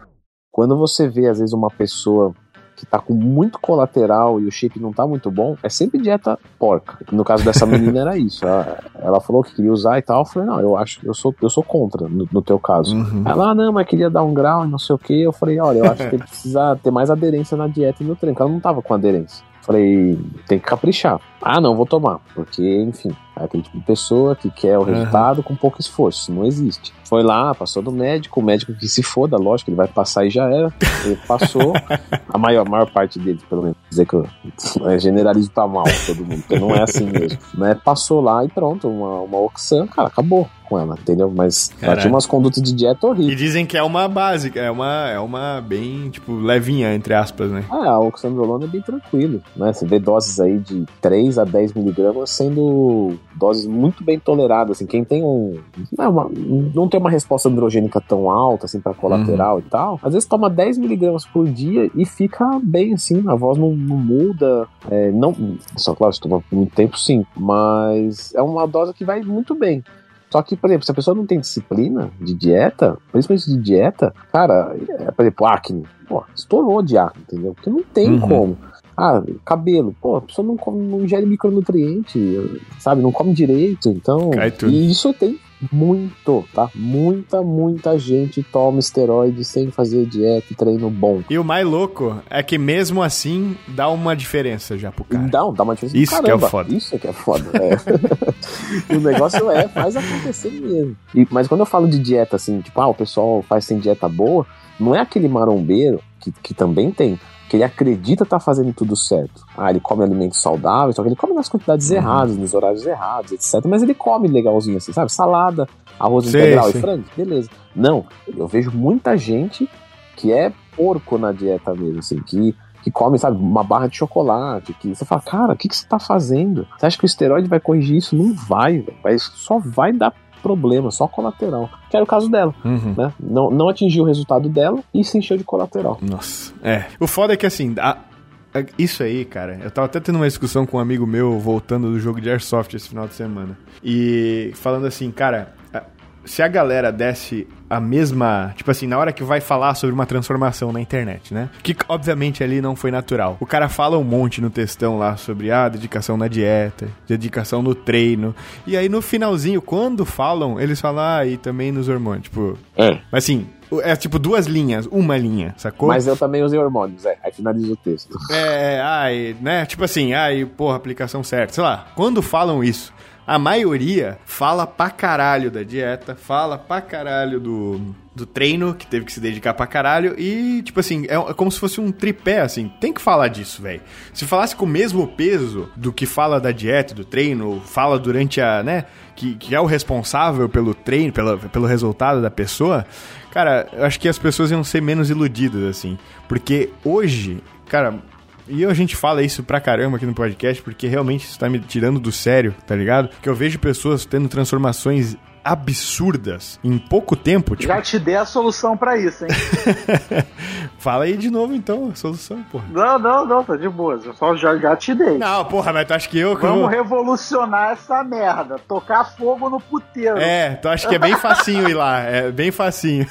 quando você vê, às vezes, uma pessoa que tá com muito colateral e o shape não tá muito bom, é sempre dieta porca. No caso dessa menina era isso. Ela, ela falou que queria usar e tal. Eu falei, não, eu acho, eu sou, eu sou contra, no, no teu caso. Uhum. Ela, ah, não, mas queria dar um grau e não sei o que. Eu falei, olha, eu acho que ele precisa ter mais aderência na dieta e no treino, ela não tava com aderência. Falei, tem que caprichar. Ah, não, vou tomar. Porque, enfim, é aquele tipo de pessoa que quer o resultado com pouco esforço. Não existe. Foi lá, passou do médico, o médico que se foda, lógico, ele vai passar e já era. Ele passou. a maior, a maior parte dele, pelo menos, dizer que eu generalizo pra mal todo mundo, porque não é assim mesmo. Né? Passou lá e pronto, uma, uma Oxan, cara, acabou com ela, entendeu? Mas ela tinha umas condutas de dieta E horríveis. dizem que é uma básica, é uma, é uma bem, tipo, levinha, entre aspas, né? Ah, a oxandrolona é bem tranquilo, né? Você vê doses aí de 3 a 10 miligramas sendo doses muito bem toleradas, assim, quem tem um... Não, é uma- não tem uma resposta androgênica tão alta, assim, pra colateral e tal, às vezes toma 10 miligramas por dia e fica bem, assim, a voz não, não muda, é, não... Só, claro, se toma por muito tempo, sim, mas é uma dose que vai muito bem. Só que, por exemplo, se a pessoa não tem disciplina de dieta, principalmente de dieta, cara, é, por exemplo, acne, pô, estourou de acne, entendeu? Porque não tem Uhum. como. Ah, cabelo, pô, a pessoa não, come, não ingere micronutriente, sabe? Não come direito, então. E isso tem muito, tá? Muita, muita gente toma esteroide sem fazer dieta e treino bom. E o mais louco é que mesmo assim dá uma diferença já pro cara. Dá, dá uma diferença Isso que é caramba. foda. Isso que é foda. é. o negócio é, faz acontecer mesmo. E- mas quando eu falo de dieta, assim, tipo, ah, o pessoal faz sem dieta boa, não é aquele marombeiro, que, que também tem, que ele acredita estar fazendo tudo certo. Ah, ele come alimentos saudáveis, só que ele come nas quantidades Uhum. erradas, nos horários errados, etc. Mas ele come legalzinho, assim, sabe? Salada, arroz Sei, integral sei. e frango, beleza. Não, eu vejo muita gente que é porco na dieta mesmo, assim, que que come, sabe, uma barra de chocolate, que você fala, cara, o que, que você tá fazendo? Você acha que o esteroide vai corrigir isso? Não vai, velho. Só vai dar problema, só colateral. Que era o caso dela, Uhum. né? Não, não atingiu o resultado dela e se encheu de colateral. Nossa. É. O foda é que assim, a- isso aí, cara, eu tava até tendo uma discussão com um amigo meu voltando do jogo de Airsoft esse final de semana. E falando assim, cara, se a galera desse a mesma. Tipo assim, na hora que vai falar sobre uma transformação na internet, né? Que obviamente ali não foi natural. O cara fala um monte no textão lá sobre a dedicação na dieta, dedicação no treino. E aí no finalzinho, quando falam, eles falam, ah, e também nos hormônios. Tipo, É. mas assim, É tipo duas linhas, uma linha, sacou? Mas eu também usei hormônios, é. Aí finaliza o texto. É, ai, né? Tipo assim, ai, porra, aplicação certa. Sei lá, quando falam isso, a maioria fala pra caralho da dieta, fala pra caralho do, do treino, que teve que se dedicar pra caralho, e, tipo assim, é, é como se fosse um tripé, assim. Tem que falar disso, velho. Se falasse com o mesmo peso do que fala da dieta, do treino, fala durante a, né? Que, que é o responsável pelo treino, pelo, pelo resultado da pessoa, cara, eu acho que as pessoas iam ser menos iludidas, assim. Porque hoje, cara, e a gente fala isso pra caramba aqui no podcast, porque realmente isso tá me tirando do sério, tá ligado? Que eu vejo pessoas tendo transformações absurdas em pouco tempo. Tipo... Já te dei a solução pra isso, hein? Fala aí de novo então a solução, porra. Não, não, não, tá de boa. Eu só já, já te dei. Não, porra, mas tu acha que eu que Vamos eu... revolucionar essa merda. Tocar fogo no puteiro. É, tu acha que é bem facinho ir lá, é bem facinho.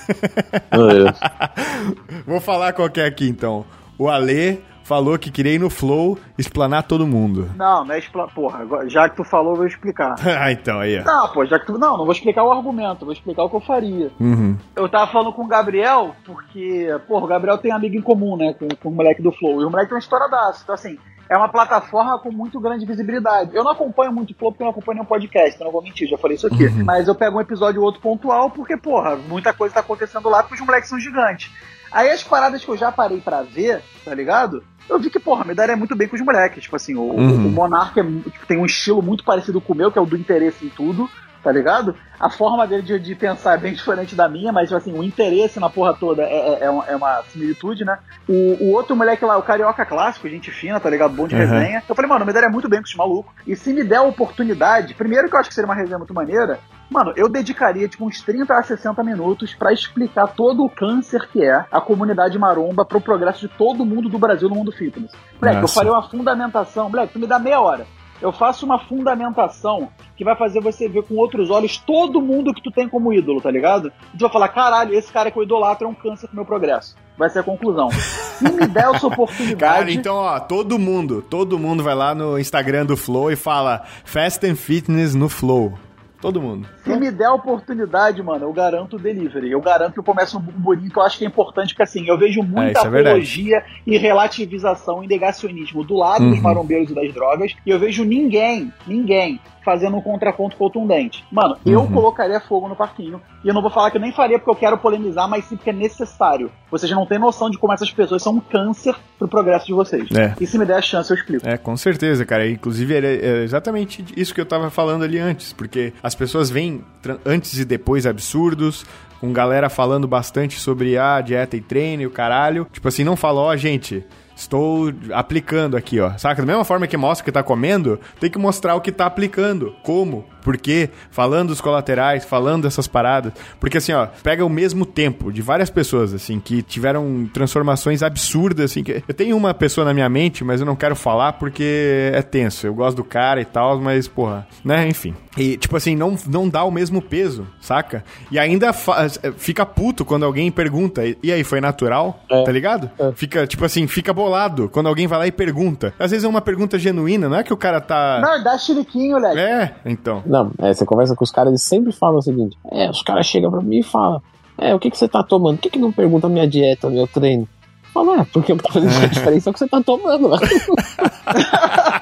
Vou falar qual que é aqui então. O Ale falou que queria ir no Flow explanar todo mundo. Não, não é expla... Porra, já que tu falou, eu vou explicar. ah, então, aí. Não, pô, já que tu. Não, não vou explicar o argumento, vou explicar o que eu faria. Uhum. Eu tava falando com o Gabriel, porque, porra, o Gabriel tem amigo em comum, né, com, com o moleque do Flow. E o moleque tem uma história daça. Então, assim, é uma plataforma com muito grande visibilidade. Eu não acompanho muito o Flow porque eu não acompanho nenhum podcast, eu não vou mentir, já falei isso aqui. Mas eu pego um episódio ou outro pontual porque, porra, muita coisa tá acontecendo lá porque os moleques são gigantes. Aí as paradas que eu já parei pra ver, tá ligado? Eu vi que, porra, me daria muito bem com os moleques. Tipo assim, o, Uhum. o Monark é tipo, tem um estilo muito parecido com o meu, que é o do interesse em tudo, tá ligado? A forma dele de, de pensar é bem diferente da minha, mas tipo assim, o interesse na porra toda é, é- é uma, é uma similitude, né? O, o outro moleque lá, o Carioca Clássico, gente fina, tá ligado? Bom de Uhum. resenha. Eu falei, mano, me daria muito bem com esse maluco. E se me der a oportunidade, primeiro que eu acho que seria uma resenha muito maneira, Mano, eu dedicaria tipo uns 30 a 60 minutos pra explicar todo o câncer que é a comunidade maromba pro progresso de todo mundo do Brasil no mundo fitness. Moleque, eu Nossa. faria uma fundamentação. Moleque, tu me dá meia hora. Eu faço uma fundamentação que vai fazer você ver com outros olhos todo mundo que tu tem como ídolo, tá ligado? E tu vai falar, caralho, esse cara que eu idolatro é um câncer pro meu progresso. Vai ser a conclusão. Se me der essa oportunidade. Cara, então, ó, todo mundo, todo mundo vai lá no Instagram do Flow e fala Fast and Fitness no Flow. Todo mundo. Se me der a oportunidade, mano, eu garanto o delivery. Eu garanto que eu começo um burburinho que eu acho que é importante, porque assim, eu vejo É, muita é apologia e relativização e negacionismo do lado dos Uhum. marombeiros e das drogas, e eu vejo ninguém, ninguém, fazendo um contraponto contundente. Mano, eu Uhum. colocaria fogo no parquinho, e eu não vou falar que eu nem faria porque eu quero polemizar, mas sim porque é necessário. Vocês não têm noção de como essas pessoas são um câncer pro progresso de vocês. É. E se me der a chance, eu explico. É, com certeza, cara. Inclusive, era é exatamente isso que eu tava falando ali antes, porque as pessoas veem antes e depois absurdos, com galera falando bastante sobre a dieta e treino e o caralho. Tipo assim, não fala, ó, gente. Estou aplicando aqui, ó. Saca? Da mesma forma que mostra o que tá comendo, tem que mostrar o que tá aplicando. Como? Por quê? Falando dos colaterais, falando dessas paradas. Porque assim, ó, pega o mesmo tempo de várias pessoas, assim, que tiveram transformações absurdas, assim. Que... Eu tenho uma pessoa na minha mente, mas eu não quero falar porque é tenso. Eu gosto do cara e tal, mas, porra, né? Enfim. E, tipo assim, não, não dá o mesmo peso, saca? E ainda faz- fica puto quando alguém pergunta, e aí, foi natural? É. Tá ligado? É. Fica, tipo assim, fica bolado quando alguém vai lá e pergunta. Às vezes é uma pergunta genuína, não é que o cara tá. Não, dá chiliquinho, moleque. É, então. Não, é, você conversa com os caras, eles sempre falam o seguinte: é, os caras chegam pra mim e falam, é, o que, que você tá tomando? Por que, que não pergunta a minha dieta, meu treino? Fala, ah, porque o que tá fazendo a diferença é o que você tá tomando. né?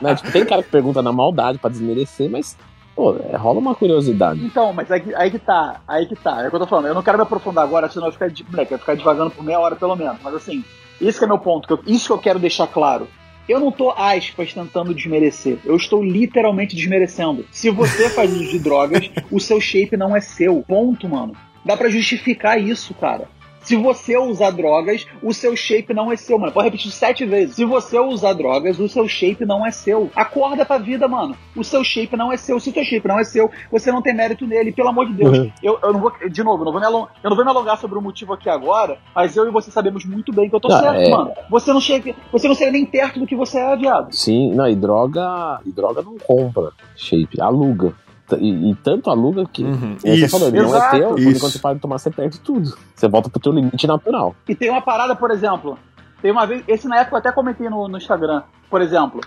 Né, tipo, tem cara que pergunta na maldade pra desmerecer, mas, pô, é, rola uma curiosidade. Então, mas aí, que- aí que tá, aí que tá. É o que eu tô falando. Eu não quero me aprofundar agora, senão eu ficar, de- moleque, eu ficar devagando por meia hora pelo menos. Mas assim, esse que é meu ponto, que eu- isso que eu quero deixar claro. Eu não tô, aspas, tentando desmerecer. Eu estou literalmente desmerecendo. Se você faz uso de drogas, o seu shape não é seu. Ponto, mano. Dá pra justificar isso, cara. Se você usar drogas, o seu shape não é seu, mano. Pode repetir sete vezes. Se você usar drogas, o seu shape não é seu. Acorda pra vida, mano. O seu shape não é seu. Se o seu shape não é seu, você não tem mérito nele. Pelo amor de Deus. Uhum. Eu, eu não vou. De novo, eu não vou, me alongar, eu não vou me alongar sobre o motivo aqui agora, mas eu e você sabemos muito bem que eu tô Não, certo, é- mano. Você não chega. Você não chega nem perto do que você é, viado. Sim, não, e droga, e droga não compra shape, aluga. E, e tanto aluga que. Uhum. você Isso. falou, ele não é Exato. teu, Isso. quando você para de tomar, você perde tudo. Você volta pro teu limite natural. E tem uma parada, por exemplo. Tem uma vez. Esse na época eu até comentei no, no Instagram. Por exemplo,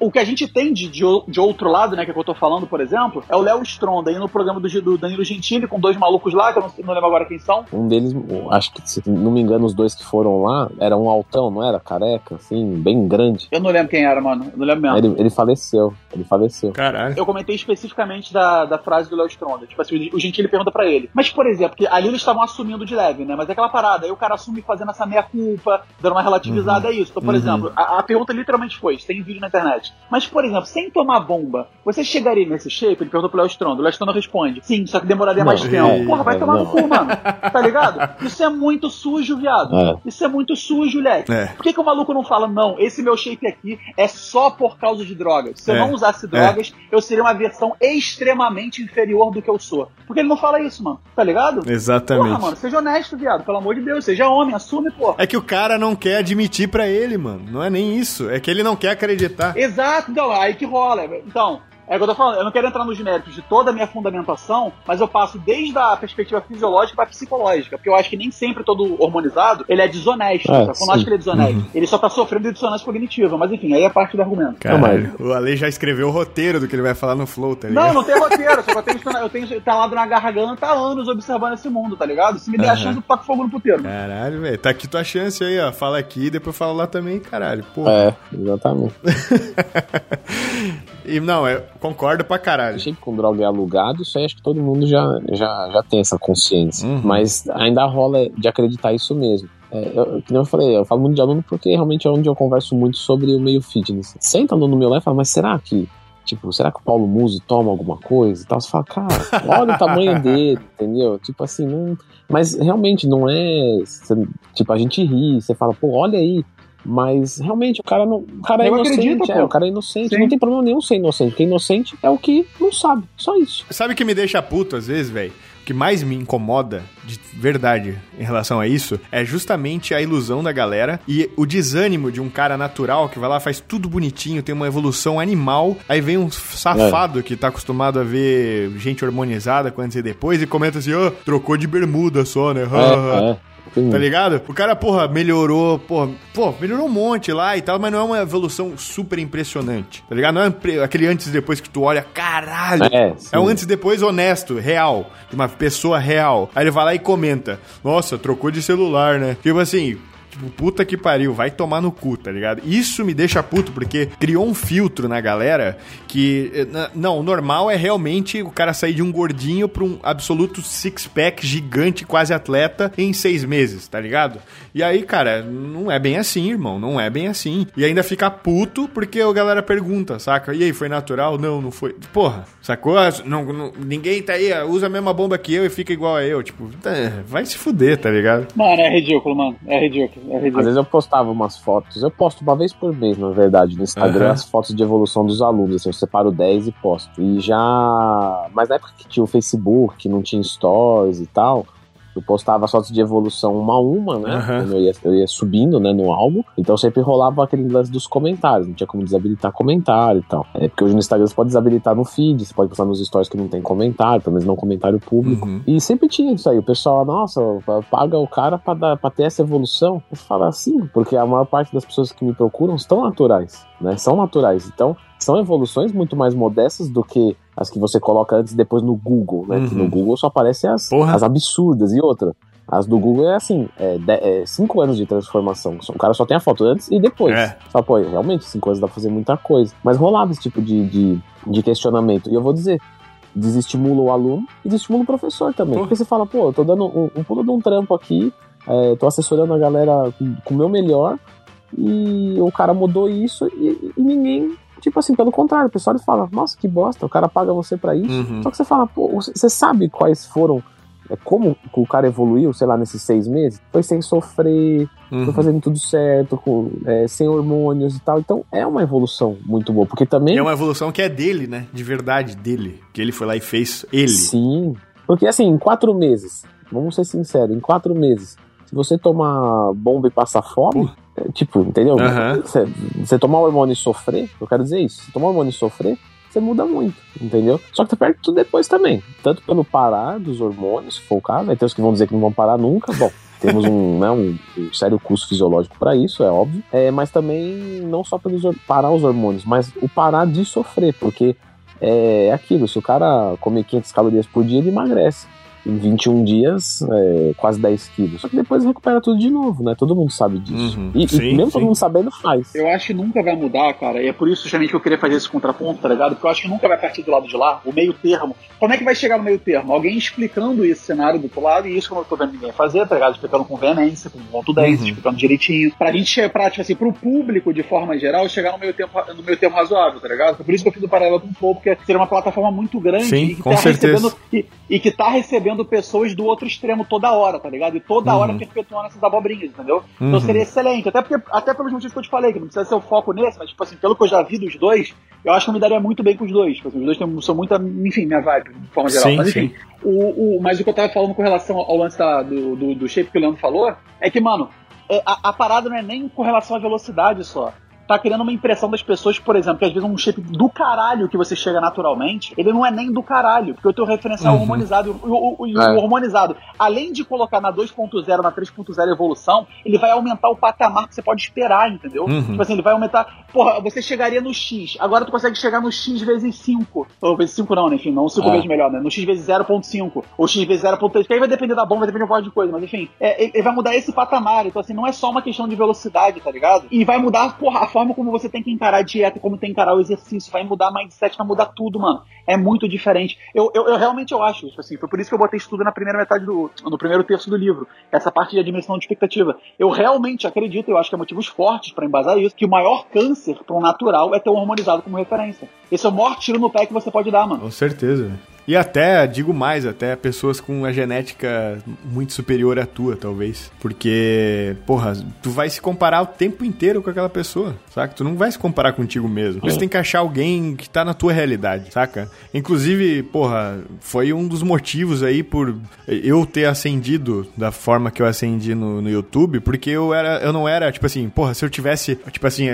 o que a gente tem de, de, de outro lado, né, que é o que eu tô falando, por exemplo, é o Léo Stronda aí no programa do, do Danilo Gentili com dois malucos lá, que eu não, não lembro agora quem são. Um deles, acho que, se não me engano, os dois que foram lá, era um altão, não era? Careca, assim, bem grande. Eu não lembro quem era, mano. Eu não lembro mesmo. Ele, ele faleceu, ele faleceu. Caralho. Eu comentei especificamente da, da frase do Léo Stronda. Tipo assim, o Gentili pergunta pra ele. Mas, por exemplo, que ali eles estavam assumindo de leve, né? Mas é aquela parada, aí o cara assume fazendo essa meia-culpa, dando uma relativizada, é isso. Então, por Uhum. exemplo, a, a pergunta literalmente foi: tem vídeo na internet. Mas, por exemplo, sem tomar bomba, você chegaria nesse shape? Ele perguntou pro Léo Stronda. O Léo Stronda responde: sim, só que demoraria Não, mais tempo. Porra, vai é, tomar no não. cu, mano. Tá ligado? Isso é muito sujo, viado. É. Isso é muito sujo, Leque. É. Por que, que o maluco não fala, não, esse meu shape aqui é só por causa de drogas? Se eu É. não usasse drogas, eu seria uma versão extremamente inferior do que eu sou. Porque ele não fala isso, mano. Tá ligado? Porra, Exatamente. mano, seja honesto, viado. Pelo amor de Deus, seja homem, assume, porra. É que o cara não quer admitir pra ele, mano. Não é nem isso. É que ele não quer acreditar. Exato, então, aí que rola. Então, é o que eu tô falando, eu não quero entrar nos méritos de toda a minha fundamentação, mas eu passo desde a perspectiva fisiológica pra psicológica, porque eu acho que nem sempre todo hormonizado, ele é desonesto, É, sabe? eu não acho que ele é desonesto. Ele só tá sofrendo de dissonância cognitiva, mas enfim, aí é parte do argumento. Caralho. O Ale já escreveu o roteiro do que ele vai falar no Flow, tá ligado? Não, não tem roteiro, só que eu tenho, eu tenho talado na garganta há anos observando esse mundo, tá ligado? Se me der a Aham. chance, eu taco fogo no puteiro. Caralho, velho. Tá aqui tua chance aí, ó. Fala aqui, depois fala lá também, caralho. Porra. É, exatamente. E não, eu concordo pra caralho. Shape com droga é alugado, isso aí acho que todo mundo já, já, já tem essa consciência. Uhum. Mas ainda rola de acreditar isso mesmo. É, eu, nem eu falei, eu falo muito de aluno porque realmente é onde eu converso muito sobre o meio fitness. Senta no meu lado e fala, mas será que, tipo, será que o Paulo Musi toma alguma coisa e tal? Você fala, cara, olha o tamanho dele, entendeu? Tipo assim, não. Mas realmente não é. tipo, a gente ri, você fala, pô, olha aí. Mas realmente o cara não. O cara é inocente, acredito, é, pô. o cara é inocente. Sim. Não tem problema nenhum ser inocente. Porque inocente é o que não sabe. Só isso. Sabe o que me deixa puto às vezes, velho? O que mais me incomoda de verdade em relação a isso é justamente a ilusão da galera e o desânimo de um cara natural que vai lá, faz tudo bonitinho, tem uma evolução animal. Aí vem um safado que tá acostumado a ver gente hormonizada com antes e depois e comenta assim: ó, trocou de bermuda só, né? É, é. Tem- Tá ligado? O cara, porra, melhorou, porra, pô, melhorou um monte lá e tal, mas não é uma evolução super impressionante, tá ligado? Não é aquele antes e depois que tu olha, caralho. É, sim. É um antes e depois honesto, real, de uma pessoa real. Aí ele vai lá e comenta: Nossa, trocou de celular, né? Tipo assim. Tipo, puta que pariu, vai tomar no cu, tá ligado? Isso me deixa puto, porque criou um filtro na galera que. eh, Não, o normal é realmente o cara sair de um gordinho pra um absoluto six-pack gigante, quase atleta, em seis meses, tá ligado? E aí, cara, não é bem assim, irmão, não é bem assim. E ainda fica puto porque a galera pergunta, saca? E aí, foi natural? Não, não foi. Porra, sacou? Não, não- ninguém tá aí, usa a mesma bomba que eu e fica igual a eu. Tipo, é, vai se fuder, tá ligado? Mano, é ridículo, mano. É ridículo. É Às vezes eu postava umas fotos, eu posto uma vez por mês, na verdade, no Instagram, Aham. as fotos de evolução dos alunos. Assim, eu separo 10 e posto. E já. Mas na época que tinha o Facebook, não tinha stories e tal. Eu postava fotos de evolução uma a uma, né? Quando eu ia, eu ia subindo, né, no álbum. Então sempre rolava aquele lance dos comentários. Não tinha como desabilitar comentário e tal. É porque hoje no Instagram você pode desabilitar no feed, você pode postar nos stories que não tem comentário, pelo menos não comentário público. Uhum. E sempre tinha isso aí. O pessoal, nossa, paga o cara pra, dar, pra ter essa evolução. Eu falo assim, porque a maior parte das pessoas que me procuram estão naturais, né? São naturais. Então, são evoluções muito mais modestas do que as que você coloca antes e depois no Google, né? Que Uhum. no Google só aparecem as, Porra. as absurdas. E outra, as do Google é assim, é, de- é cinco anos de transformação. O cara só tem a foto antes e depois. É. Só, pô, realmente, cinco anos dá pra fazer muita coisa. Mas rolava esse tipo de, de, de questionamento. E eu vou dizer, desestimula o aluno e desestimula o professor também. Pô. Porque você fala, pô, eu tô dando um, um pulo de um trampo aqui, é, tô assessorando a galera com, com o meu melhor, e o cara mudou isso e, e ninguém. Tipo assim, pelo contrário, o pessoal fala, nossa, que bosta, o cara paga você pra isso. Uhum. Só que você fala, pô, você sabe quais foram. é, como o cara evoluiu, sei lá, nesses seis meses? Foi sem sofrer, Uhum. foi fazendo tudo certo, com, é, sem hormônios e tal. Então é uma evolução muito boa, porque também. E é uma evolução que é dele, né? De verdade, dele. Que ele foi lá e fez ele. Sim. Porque assim, em quatro meses, vamos ser sinceros, em quatro meses, se você tomar bomba e passar fome, tipo, entendeu? Você, você tomar hormônio e sofrer, eu quero dizer isso, se tomar hormônio e sofrer, você muda muito, entendeu? Só que tu perde tudo depois também. Tanto pelo parar dos hormônios, se for o caso, vai ter os que vão dizer que não vão parar nunca, bom. temos um, né, um, um sério custo fisiológico para isso, é óbvio. É, mas também não só pelos parar os hormônios, mas o parar de sofrer, porque é aquilo, se o cara comer 500 calorias por dia, ele emagrece. Em 21 dias, é, quase 10 quilos. Só que depois recupera tudo de novo, né? Todo mundo sabe disso. Uhum. E, e Sim, mesmo sim. todo mundo sabendo, faz. Eu acho que nunca vai mudar, cara, e é por isso justamente que eu queria fazer esse contraponto, tá ligado? Porque eu acho que nunca vai partir do lado de lá, o meio termo. Como é que vai chegar no meio termo? Alguém explicando esse cenário do outro lado, e isso que eu não tô vendo ninguém fazer, tá ligado? Explicando com veemência, com contundência, Uhum. explicando direitinho. Pra gente, pra, tipo assim, pro público, de forma geral, chegar no meio, tempo, no meio termo razoável, tá ligado? Por isso que eu fiz o paralelo com o Flow, porque seria uma plataforma muito grande Sim, e, que com tá certeza. recebendo, e, e que tá recebendo pessoas do outro extremo toda hora, tá ligado? E toda Uhum. hora perpetuando essas abobrinhas, entendeu? Uhum. Então seria excelente. Até, porque, até pelos motivos que eu te falei, que não precisa ser o foco nesse, mas, tipo assim, pelo que eu já vi dos dois, eu acho que eu me daria muito bem com os dois. Tipo assim, os dois têm, são muito, enfim, minha vibe, de forma geral. Sim, mas enfim, sim. o, o, mas o que eu tava falando com relação ao lance da- do, do, do shape que o Leandro falou, é que, mano, é, a, a parada não é nem com relação à velocidade só. Tá criando uma impressão das pessoas, por exemplo, que às vezes um shape do caralho que você chega naturalmente, ele não é nem do caralho, porque o teu referencial Uhum. hormonizado, o, o, o- É. o hormonizado, além de colocar na 2.0, na 3.0 evolução, ele vai aumentar o patamar que você pode esperar, entendeu? Uhum. Tipo assim, ele vai aumentar. Porra, você chegaria no X, agora tu consegue chegar no X vezes 5. Ou vezes 5 não, né? Enfim, não 5 É. vezes melhor, né? No X vezes 0.5, ou X vezes 0.3, que aí vai depender da bomba, vai depender de um monte de coisa, mas enfim, é, ele- ele vai mudar esse patamar. Então, assim, não é só uma questão de velocidade, tá ligado? E vai mudar, porra, a forma como você tem que encarar a dieta, como tem que encarar o exercício, vai mudar mindset, vai mudar tudo, mano. É muito diferente. Eu, eu, eu realmente eu acho, tipo assim, foi por isso que eu botei isso tudo na primeira metade do. no primeiro terço do livro. Essa parte de admissão de expectativa. Eu realmente acredito, eu acho que há motivos fortes pra embasar isso, que o maior câncer pra um natural é ter um hormonizado como referência. Esse é o maior tiro no pé que você pode dar, mano. Com certeza. E até, digo mais, até pessoas com a genética muito superior à tua, talvez. Porque, porra, tu vai se comparar o tempo inteiro com aquela pessoa, saca? Tu não vai se comparar contigo mesmo. Você tem que achar alguém que tá na tua realidade, saca? Inclusive, porra, foi um dos motivos aí por eu ter ascendido da forma que eu ascendi no, no YouTube, porque eu era, eu não era, tipo assim, porra, se eu tivesse, tipo assim,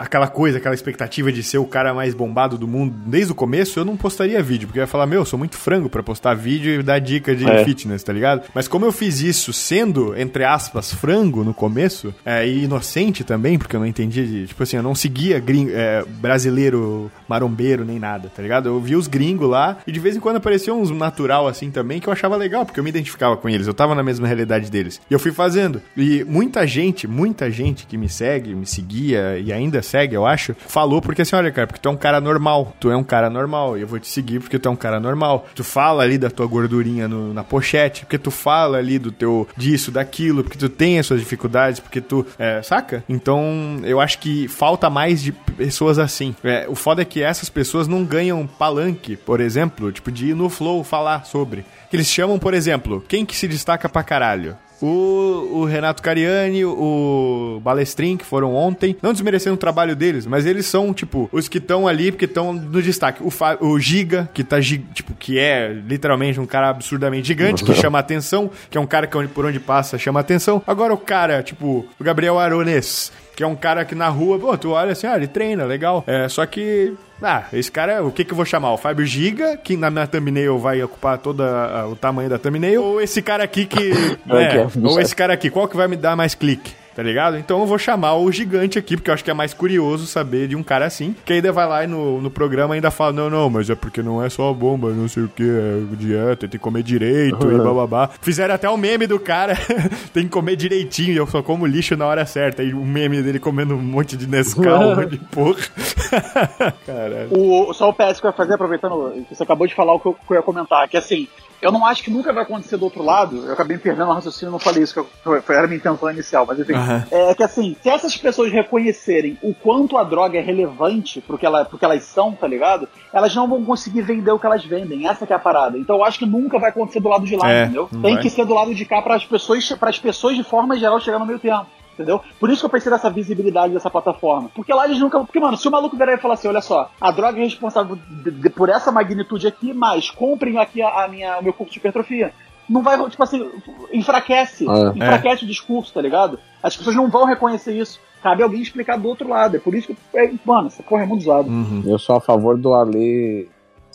aquela coisa, aquela expectativa de ser o cara mais bombado do mundo desde o começo, eu não postaria vídeo, porque eu ia falar, meu, eu sou muito frango pra postar vídeo e dar dica de É. fitness, tá ligado? Mas como eu fiz isso sendo, entre aspas, frango no começo, é, e inocente também, porque eu não entendi, tipo assim, eu não seguia gring- é, brasileiro marombeiro nem nada, tá ligado? Eu vi os gringos lá e de vez em quando aparecia uns natural assim também que eu achava legal, porque eu me identificava com eles, eu tava na mesma realidade deles. E eu fui fazendo. E muita gente, muita gente que me segue, me seguia e ainda segue, eu acho, falou porque assim, olha, cara, porque tu é um cara normal, tu é um cara normal, e eu vou te seguir porque tu é um cara normal. Tu fala ali da tua gordurinha no- na pochete, porque tu fala ali do teu disso, daquilo, porque tu tem as suas dificuldades, porque tu, é, saca? Então, eu acho que falta mais de pessoas assim. É, o foda é que essas pessoas não ganham palanque, por exemplo, tipo, de ir no Flow falar sobre. Que eles chamam, por exemplo, quem que se destaca pra caralho? O, o Renato Cariani, o Balestrin, que foram ontem, não desmerecendo o trabalho deles, mas eles são, tipo, os que estão ali porque estão no destaque. O, Fa- o Giga, que tá, tipo, que é literalmente um cara absurdamente gigante, que chama atenção, que é um cara que onde- por onde passa chama atenção. Agora o cara, tipo, o Gabriel Arones, que é um cara que na rua, pô, tu olha assim, ah, ele treina, legal. É, só que, ah, esse cara, o que que eu vou chamar? O Fábio Giga, que na minha thumbnail vai ocupar todo o tamanho da thumbnail, ou esse cara aqui que, É, né, é, ou esse cara aqui, qual que vai me dar mais clique? Tá ligado? Então eu vou chamar o gigante aqui, porque eu acho que é mais curioso saber de um cara assim. Que ainda vai lá e no, no programa ainda fala: Não, não, mas é porque não é só bomba, não sei o que, é dieta, tem que comer direito e bababá. Fizeram até o meme do cara: tem que comer direitinho, e eu só como lixo na hora certa. E o meme dele comendo um monte de Nescau, um monte de porra. Caralho. O, só o PS que eu ia fazer, aproveitando que você acabou de falar o que eu, que eu ia comentar, que assim, eu não acho que nunca vai acontecer do outro lado, eu acabei me perdendo no raciocínio, não falei isso, que eu- foi, era a minha intenção inicial, mas enfim, Aham. é que assim, se essas pessoas reconhecerem o quanto a droga é relevante pro que, ela, pro que elas são, tá ligado? Elas não vão conseguir vender o que elas vendem, essa que é a parada. Então eu acho que nunca vai acontecer do lado de lá, É, entendeu? Tem vai. que ser do lado de cá para as pessoas, para as pessoas de forma geral chegar no meio termo. Entendeu? Por isso que eu pensei nessa visibilidade dessa plataforma. Porque lá eles nunca. Porque, mano, se o maluco virar e falar assim: olha só, a droga é responsável de- de- por essa magnitude aqui, mas comprem aqui a, a minha, o meu curso de hipertrofia. Não vai, tipo assim, enfraquece. É. Enfraquece o discurso, tá ligado? As pessoas não vão reconhecer isso. Cabe alguém explicar do outro lado. É por isso que. É, mano, essa porra é muito usada. Uhum. Eu sou a favor do Ale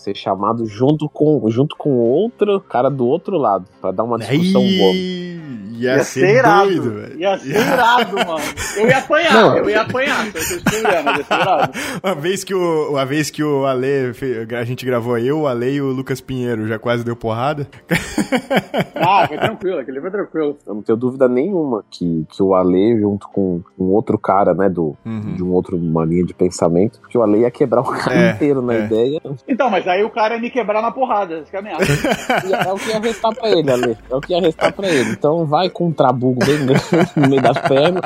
ser chamado junto com, junto com outro cara do outro lado, pra dar uma discussão boa. Aí, Ia, ser, irado. doido, velho. Ia ser irado, mano. Eu ia apanhar, Não. eu ia apanhar. Se eu fosse problema, ia ser irado. Uma vez que o, uma vez que o Ale, a gente gravou eu, o Ale e o Lucas Pinheiro, já quase deu porrada. Ah, foi tranquilo, aquele foi tranquilo. Eu não tenho dúvida nenhuma que, que o Ale, junto com um outro cara, né, do, Uhum. de um outro, uma linha de pensamento, que o Ale ia quebrar o cara É, inteiro na é. ideia. Então, mas aí o cara ia me quebrar na porrada, essa que é a merda. E é o que ia restar pra ele, Ale. É o que ia restar pra ele. Então vai com um trabugo bem grande no meio das pernas,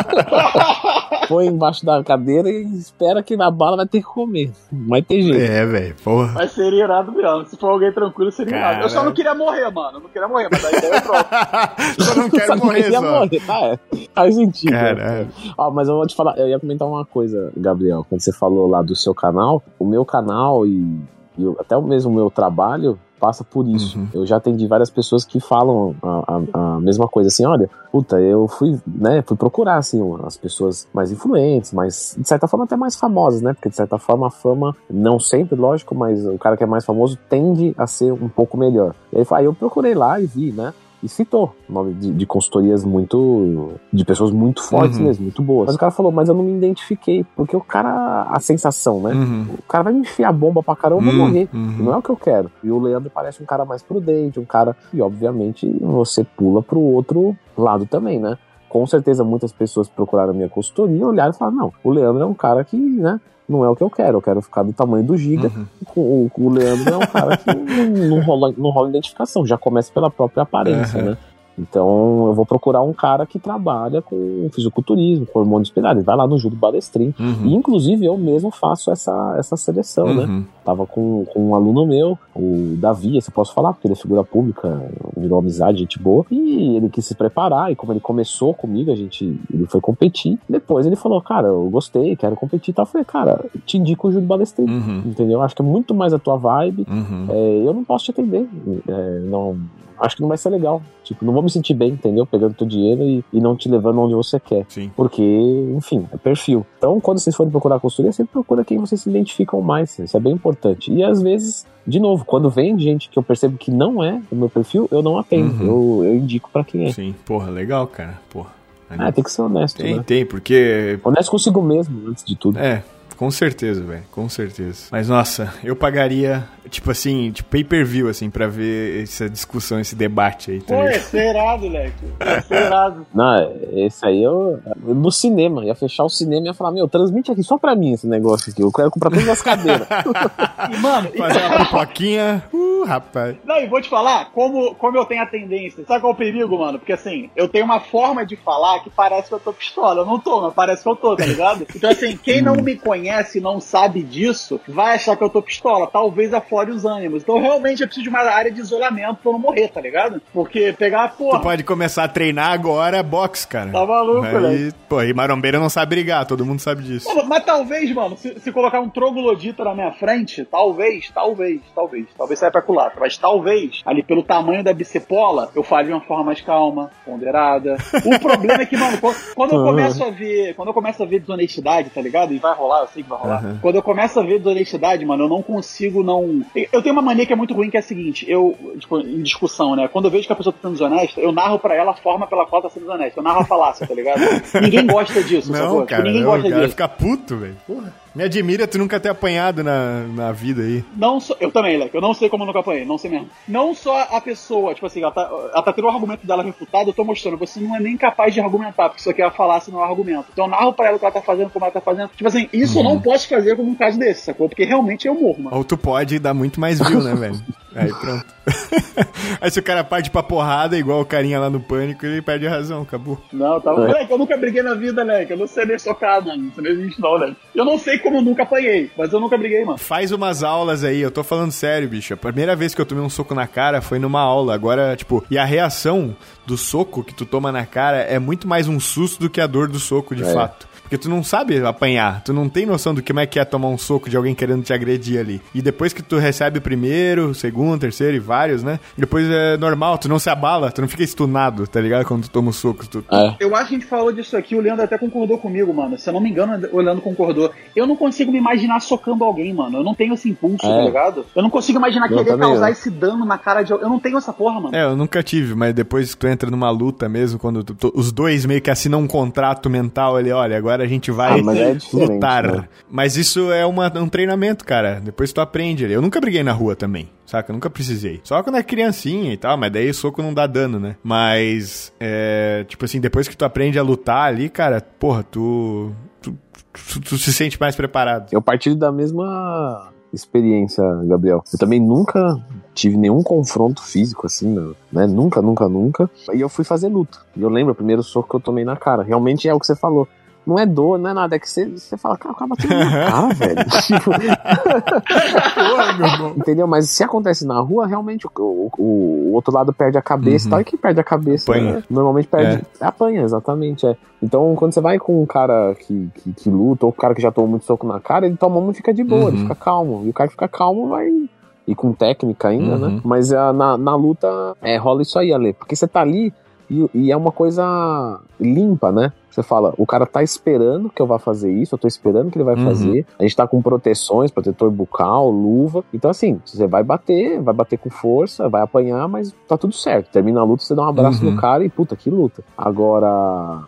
põe embaixo da cadeira e espera que na bala vai ter que comer. Vai ter jeito. É, velho, porra. Mas seria irado mesmo. Se for alguém tranquilo, seria irado. Eu só não queria morrer, mano. Eu não queria morrer, mas ideia é própria. Eu não quero Só morrer queria só. morrer, tá? É. Faz sentido. Caralho. Ó, mas eu vou te falar, eu ia comentar uma coisa, Gabriel, quando você falou lá do seu canal, o meu canal e, e o- até o mesmo meu trabalho passa por isso. Uhum. Eu já atendi várias pessoas que falam a, a- a mesma coisa, assim, olha, puta, eu fui, né, fui procurar, assim, as pessoas mais influentes, mais, de certa forma até mais famosas, né, porque de certa forma a fama, não sempre, lógico, mas o cara que é mais famoso tende a ser um pouco melhor. E aí, aí eu procurei lá e vi, né, e citou nome de, de consultorias muito. de pessoas muito fortes Uhum. mesmo, muito boas. Mas o cara falou, mas eu não me identifiquei, porque o cara. a sensação, né? Uhum. O cara vai me enfiar bomba pra caramba, eu vou Hum, morrer. uhum. Não é o que eu quero. E o Leandro parece um cara mais prudente, um cara. E obviamente você pula pro outro lado também, né? Com certeza muitas pessoas procuraram a minha consultoria, olharam e falaram: não, o Leandro é um cara que, né? Não é o que eu quero, eu quero ficar do tamanho do Giga. Uhum. O, o Leandro é um cara que não, não rola, não rola identificação, já começa pela própria aparência, Uhum. né? Então eu vou procurar um cara que trabalha com fisiculturismo, com hormônio espelhado. Ele vai lá no Júlio Balestrin. E Uhum. inclusive eu mesmo faço essa, essa seleção, né? Tava com, com um aluno meu, o Davi, esse eu posso falar, porque ele é figura pública, virou amizade, gente boa. E ele quis se preparar, e como ele começou comigo, a gente, ele foi competir. Depois ele falou, cara, eu gostei, quero competir e tal. Eu falei, cara, te indico o Júlio Balestrin. Uhum. Entendeu? Acho que é muito mais a tua vibe. Uhum. É, eu não posso te atender. É, não, acho que não vai ser legal. Tipo, não vou me sentir bem, entendeu? Pegando teu dinheiro e, e não te levando onde você quer. Sim. Porque, enfim, é perfil. Então, quando vocês forem procurar consultoria, sempre procura quem vocês se identificam mais. Isso é bem importante. E às vezes, de novo, quando vem gente que eu percebo que não é o meu perfil, eu não atendo. Eu, eu indico pra quem é. Sim. Porra, legal, cara. Porra. Ah, tem que ser honesto, Tem, né? tem, porque. Honesto consigo mesmo, antes de tudo. É, com certeza, velho. Com certeza. Mas nossa, eu pagaria, tipo assim, de pay per view, assim, pra ver essa discussão, esse debate aí, tá Pô, ia ligado? ser irado, moleque. Ia ser irado. Não, esse aí eu. No cinema, ia fechar o cinema e ia falar: Meu, transmite aqui só pra mim esse negócio aqui. Eu quero comprar todas as cadeiras. E, mano, Fazer uma pipoquinha. Uh, rapaz. Não, e vou te falar, como, como eu tenho a tendência, sabe qual é o perigo, mano? Porque assim, eu tenho uma forma de falar que parece que eu tô pistola. Eu não tô, mas parece que eu tô, tá ligado? Então, assim, quem não me conhece e não sabe disso, vai achar que eu tô pistola. Talvez aflore os ânimos. Então, realmente, eu preciso de uma área de isolamento pra eu não morrer, tá ligado? Porque pegar, Tu porra, pode começar a treinar agora boxe, cara. Tá maluco, Aí, velho. pô, e marombeira não sabe brigar, todo mundo sabe disso. Pô, Mas talvez, mano, se, se colocar um troglodita na minha frente, talvez, talvez, talvez, talvez saia pra culatra, mas talvez, ali pelo tamanho da bicepola, eu fale de uma forma mais calma, ponderada. O problema é que, mano, quando, quando eu começo a ver, quando eu começo a ver desonestidade, tá ligado? E vai rolar, eu sei que vai rolar. Aham. Quando eu começo a ver desonestidade, mano, eu não consigo não. Eu tenho uma mania que é muito ruim, que é a seguinte, eu, tipo, em discussão, né? Quando eu vejo que a pessoa tá sendo desonesta, eu narro pra ela a forma pela qual tá sendo desonesta. Eu narro a falácia, tá ligado? Ninguém gosta disso, Não, sacou? Tipo, cara, ninguém não, gosta cara disso. fica puto, velho. Me admira tu nunca ter apanhado na, na vida aí. Não eu também, Leque, eu não sei como eu nunca apanhei, não sei mesmo. Não só a pessoa, tipo assim, ela tá, ela tá tendo o argumento dela refutado, eu tô mostrando, você não é nem capaz de argumentar, porque isso aqui é falácia, não é argumento. Então eu narro pra ela o que ela tá fazendo, como ela tá fazendo. Tipo assim, isso eu não posso fazer como um caso desse, sacou? Porque realmente eu morro, mano. Ou tu pode dar muito mais view, né, velho? Aí pronto. aí se o cara parte pra porrada, igual o carinha lá no pânico, ele perde a razão, acabou. Não, tá. Leque, eu nunca briguei na vida, Leque. Eu não sei nem socar, mano. Isso não existe, não, Leque. Eu não sei como eu nunca apanhei, mas eu nunca briguei, mano. Faz umas aulas aí, eu tô falando sério, bicho. A primeira vez que eu tomei um soco na cara foi numa aula. Agora, tipo, e a reação do soco que tu toma na cara é muito mais um susto do que a dor do soco, de É. fato. Porque tu não sabe apanhar, tu não tem noção do que é que é tomar um soco de alguém querendo te agredir ali. E depois que tu recebe o primeiro, o segundo, terceiro e vários, né? Depois é normal, tu não se abala, tu não fica estunado, tá ligado? Quando tu toma o soco. Tu... É. Eu acho que a gente falou disso aqui, o Leandro até concordou comigo, mano. Se eu não me engano, o Leandro concordou. Eu não consigo me imaginar socando alguém, mano. Eu não tenho esse impulso, É. tá ligado? Eu não consigo imaginar Eu querer também causar não. esse dano na cara de alguém. Eu não tenho essa porra, mano. É, eu nunca tive, mas depois que tu entra numa luta mesmo, quando tu- tu- os dois meio que assinam um contrato mental ali, olha, agora a gente vai Ah, mas é lutar. né? Mas isso é uma- um treinamento, cara. Depois tu aprende. Eu nunca briguei na rua também, saca? Eu nunca precisei. Só quando é criancinha e tal, mas daí soco não dá dano, né? Mas, é, tipo assim, depois que tu aprende a lutar ali, cara, porra, tu, tu, tu- tu se sente mais preparado. Eu partilho da mesma experiência, Gabriel. Eu também nunca tive nenhum confronto físico assim, né? Nunca, nunca, nunca. E eu fui fazer luta. E eu lembro o primeiro soco que eu tomei na cara. Realmente é o que você falou. Não é dor, não é nada. É que você, você fala, cara, o cara bateu na minha cara, velho. Tipo, Porra, meu irmão. entendeu? Mas se acontece na rua, realmente o, o- o outro lado perde a cabeça e tal. E quem perde a cabeça né, normalmente perde. Apanha, exatamente. É. Então, quando você vai com um cara que, que, que luta, ou um cara que já tomou muito soco na cara, ele toma um e fica de boa, ele Uhum. fica calmo. E o cara que fica calmo vai. E com técnica ainda, Uhum. né? Mas ah, na, na luta é, rola isso aí, Ale. Porque você tá ali e, e é uma coisa limpa, né? Você fala, o cara tá esperando que eu vá fazer isso, eu tô esperando que ele vai Uhum. fazer. A gente tá com proteções, protetor bucal, luva. Então, assim, você vai bater, vai bater com força, vai apanhar, mas tá tudo certo. Termina a luta, você dá um abraço Uhum. no cara e puta, que luta. Agora.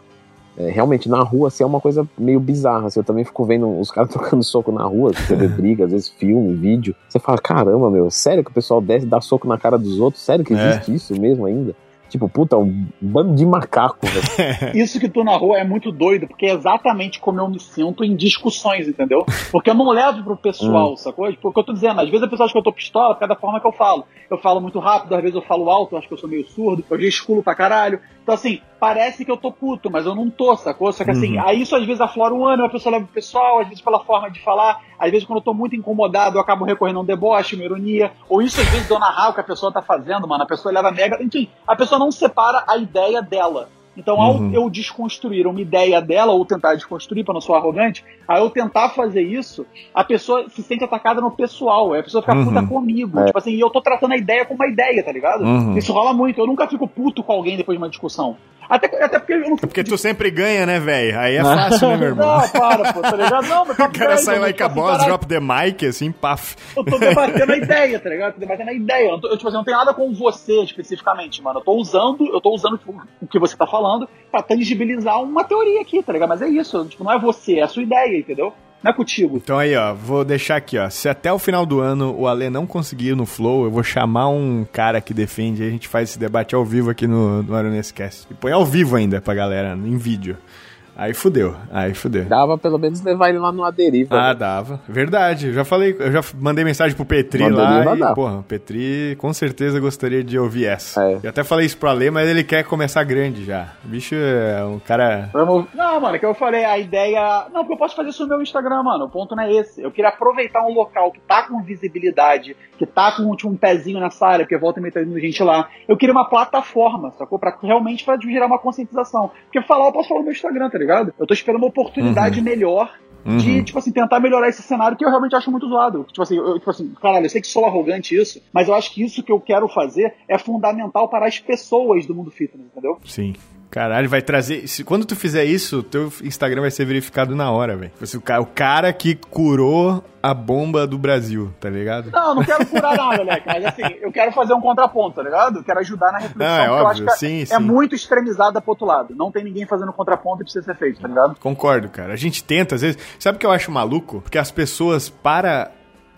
é, realmente, na rua, assim, é uma coisa meio bizarra. Assim, eu também fico vendo os caras trocando soco na rua, você vê briga, às vezes filme, vídeo. Você fala, caramba, meu, sério que o pessoal desce e dá soco na cara dos outros? Sério que É. existe isso mesmo ainda? Tipo, puta, um bando de macaco, velho. Isso que tu narrou é muito doido, porque é exatamente como eu me sinto em discussões, entendeu? Porque eu não levo pro pessoal, sacou? Tipo, o que eu tô dizendo, às vezes a pessoa acha que eu tô pistola por causa da forma que eu falo. Eu falo muito rápido, às vezes eu falo alto, eu acho que eu sou meio surdo, eu gesticulo pra caralho. Então, assim, parece que eu tô puto, mas eu não tô, sacou? Só que assim, aí isso às vezes aflora um ano, a pessoa leva pro pessoal, às vezes pela forma de falar, às vezes quando eu tô muito incomodado, eu acabo recorrendo a um deboche, uma ironia, ou isso às vezes eu narrar o que a pessoa tá fazendo, mano, a pessoa leva mega. Enfim, a pessoa não separa a ideia dela. Então, ao Uhum. eu desconstruir uma ideia dela, ou tentar desconstruir para não soar arrogante, ao eu tentar fazer isso, a pessoa se sente atacada no pessoal, aí a pessoa fica Uhum. puta comigo. É. Tipo assim, e eu tô tratando a ideia como uma ideia, tá ligado? Uhum. Isso rola muito. Eu nunca fico puto com alguém depois de uma discussão. Até, até porque eu não É porque tu sempre ganha, né, velho? Aí é fácil, né, meu irmão? Não, para, pô, tá ligado? Não, mas O cara sai lá com a boss, drop. drop the mic, assim, paf. Eu tô debatendo a ideia, tá ligado? Eu tô debatendo a ideia. Eu, não tô- eu, tipo assim, não tem nada com você especificamente, mano. Eu tô usando, eu tô usando tipo, o que você tá falando pra tangibilizar uma teoria aqui, tá ligado? Mas é isso, tipo, não é você, é a sua ideia, entendeu? Não é contigo. Então aí, ó, vou deixar aqui, ó. Se até o final do ano o Ale não conseguir no Flow, eu vou chamar um cara que defende a gente faz esse debate ao vivo aqui no, no Aronescast. E põe ao vivo ainda pra galera, em vídeo. Aí fudeu, aí fudeu. Dava pelo menos levar ele lá numa deriva. Ah, né? dava. Verdade. Eu já falei, eu já mandei mensagem pro Petri lá deriva, e, dá. porra, o Petri com certeza gostaria de ouvir essa. É. Eu até falei isso pro Ale, mas ele quer começar grande já. O bicho é um cara... Vamos... Não, mano, é que eu falei, a ideia. Não, porque eu posso fazer isso no meu Instagram, mano. O ponto não é esse. Eu queria aproveitar um local que tá com visibilidade, que tá com tipo, um pezinho nessa área, porque volta e meia tá indo gente lá. Eu queria uma plataforma, sacou? Pra realmente pra gerar uma conscientização. Porque falar, eu posso falar no meu Instagram, tá ligado? Eu tô esperando uma oportunidade melhor de, Uhum. tipo assim, tentar melhorar esse cenário que eu realmente acho muito zoado. Tipo assim, eu, tipo assim, caralho, eu sei que sou arrogante isso, mas eu acho que isso que eu quero fazer é fundamental para as pessoas do mundo fitness, entendeu? Sim. Caralho, vai trazer. se- quando tu fizer isso, teu Instagram vai ser verificado na hora, velho. O, o cara que curou a bomba do Brasil, tá ligado? Não, eu não quero curar nada, moleque. Mas assim, eu quero fazer um contraponto, tá ligado? Eu quero ajudar na reflexão, Não, é porque eu óbvio, acho que sim, é, sim. é muito extremizada pro outro lado. Não tem ninguém fazendo contraponto e precisa ser feito, tá ligado? Concordo, cara. A gente tenta, às vezes. Sabe o que eu acho maluco? Porque as pessoas, para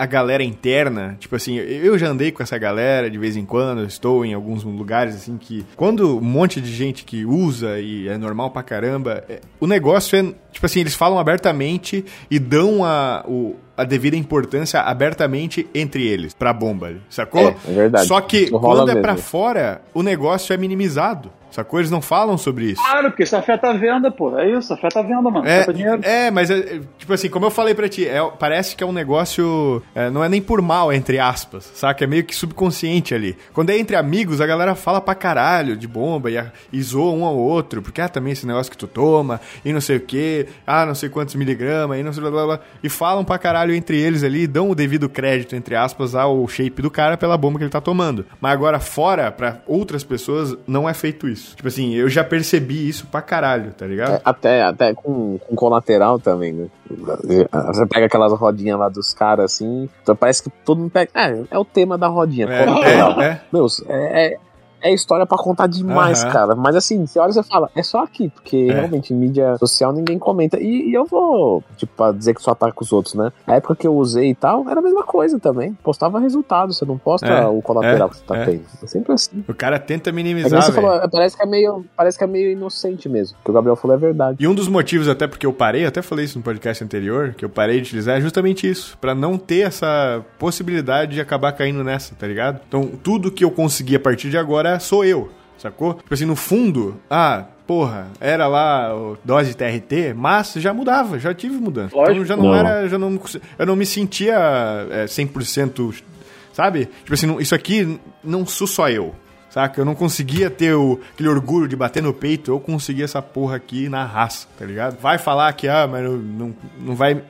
a galera interna, tipo assim, eu já andei com essa galera de vez em quando, estou em alguns lugares assim que. Quando um monte de gente que usa e é normal pra caramba, é- o negócio é. Tipo assim, eles falam abertamente e dão a, o- a devida importância abertamente entre eles, pra bomba, sacou? É, é verdade. Só que quando é pra mesmo. fora, o negócio é minimizado. Sacou? Eles não falam sobre isso. Claro, porque isso afeta a venda, pô. É isso, afeta a venda, mano. É, afeta dinheiro. é, mas é, tipo assim, como eu falei pra ti, é- parece que é um negócio. é, não é nem por mal, entre aspas, saca? É meio que subconsciente ali. Quando é entre amigos, a galera fala pra caralho de bomba e, e zoa um ao outro, porque ah, também esse negócio que tu toma, e não sei o que, ah, não sei quantos miligramas, e não sei blá blá blá. E falam pra caralho entre eles ali, dão o devido crédito, entre aspas, ao shape do cara pela bomba que ele tá tomando. Mas agora, fora, pra outras pessoas, não é feito isso. Tipo assim, eu já percebi isso pra caralho, tá ligado? É, até, até com, com colateral também, né? Você pega aquelas rodinhas lá dos caras assim, então parece que todo mundo pega. É, é o tema da rodinha, É, colateral. é, é. Meu, é, é, é história pra contar demais, Aham. cara. Mas assim, você olha e você fala, é só aqui, porque É. realmente em mídia social ninguém comenta. E, e eu vou, tipo, pra dizer que só ataca os outros, né? A época que eu usei e tal, era a mesma coisa também. Postava resultado, você não posta É, o colateral é, que você tá é. tendo. É sempre assim. O cara tenta É minimizar, nem você falou, parece que é meio, parece que é meio inocente mesmo. O que o Gabriel falou é verdade. E um dos motivos até porque eu parei, até falei isso no podcast anterior, que eu parei de utilizar, é justamente isso. Pra não ter essa possibilidade de acabar caindo nessa, tá ligado? Então, tudo que eu consegui a partir de agora sou eu, sacou? Tipo assim, no fundo, ah, porra, era lá o dose TRT, mas já mudava, já tive mudança. Lógico. Então já não, Não. era, já não, eu não me sentia é, 100%, sabe? Tipo assim, não- isso aqui não sou só eu. Saca? Eu não conseguia ter o, aquele orgulho de bater no peito, eu consegui essa porra aqui na raça, tá ligado? Vai falar que, ah, mas não, não, não vai.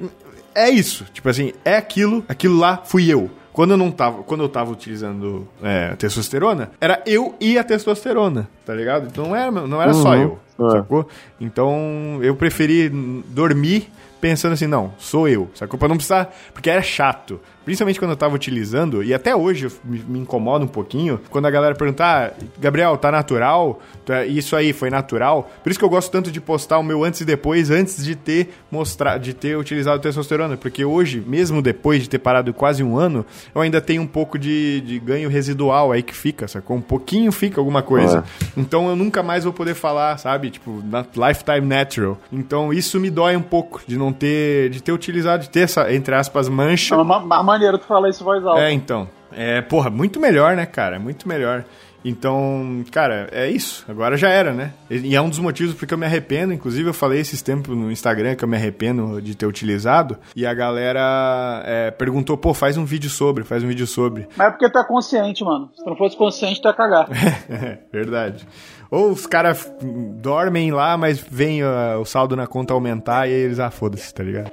É isso. Tipo assim, é aquilo, aquilo lá fui eu. Quando eu não tava, quando eu tava utilizando é, testosterona, era eu e a testosterona, tá ligado? Então não era, não era só eu, É. sacou? Então eu preferi dormir pensando assim, não, sou eu, sacou? Pra não precisar, porque era chato. Principalmente quando eu tava utilizando, e até hoje me, me incomoda um pouquinho, quando a galera pergunta, ah, Gabriel, tá natural? Tu é- Isso aí foi natural? Por isso que eu gosto tanto de postar o meu antes e depois, antes de ter mostrar, de ter utilizado testosterona, porque hoje, mesmo depois de ter parado quase um ano, eu ainda tenho um pouco de, de ganho residual aí que fica, sacou? Um pouquinho fica alguma coisa. Então eu nunca mais vou poder falar, sabe? Tipo, na Lifetime Natural. Então isso me dói um pouco de não ter, de ter utilizado, de ter essa, entre aspas, mancha. É uma, uma maneira tu falar isso em voz alta. É, então. É, porra, muito melhor, né, cara? Muito melhor. Então, cara, é isso. Agora já era, né? E é um dos motivos porque eu me arrependo. Inclusive, eu falei esses tempos no Instagram que eu me arrependo de ter utilizado. E a galera é, perguntou, pô, faz um vídeo sobre, faz um vídeo sobre. Mas é porque tu é consciente, mano. Se tu não fosse consciente, tu ia cagar. É, verdade. Ou os caras dormem lá, mas vem ah, o saldo na conta aumentar e aí eles, ah, foda-se, tá ligado?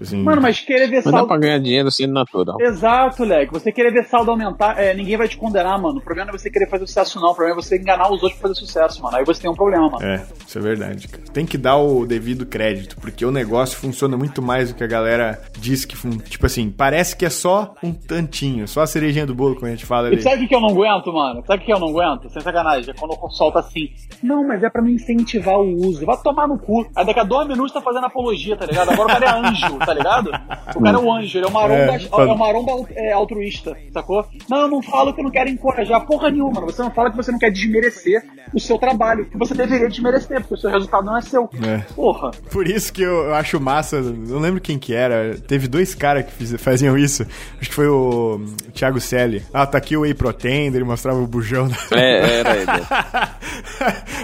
Assim, Mano, mas querer ver Mas dá saldo. pra ganhar dinheiro sendo natural. Exato, Leque. Você querer ver saldo aumentar, é, ninguém vai te condenar, mano. O problema não é você querer fazer sucesso, não. O problema é você enganar os outros pra fazer sucesso, mano. Aí você tem um problema, mano. É, isso é verdade, cara. Tem que dar o devido crédito, porque o negócio funciona muito mais do que a galera diz que funciona. Tipo assim, parece que é só um tantinho, só a cerejinha do bolo, como a gente fala E ali. sabe o que que eu não aguento, mano? Sabe o que eu não aguento? Sem sacanagem. É quando eu solto assim. Não, mas é pra me incentivar o uso. Vai tomar no cu. Aí daqui a dois minutos tá fazendo apologia, tá ligado? Agora o cara é anjo, tá ligado? O cara é o anjo, ele é o maromba, É, é, faz- o maromba é, altruísta, sacou? Não, eu não falo que eu não quero encorajar porra nenhuma, mano. Você não fala que você não quer desmerecer o seu trabalho, que você deveria desmerecer, porque o seu resultado não é seu. É. Porra. Por isso que eu, eu acho massa, não lembro quem que era, teve dois caras que fiz- faziam isso, acho que foi o Thiago Selle. Ah, tá aqui o Whey Protein, ele mostrava o bujão. É, era ele.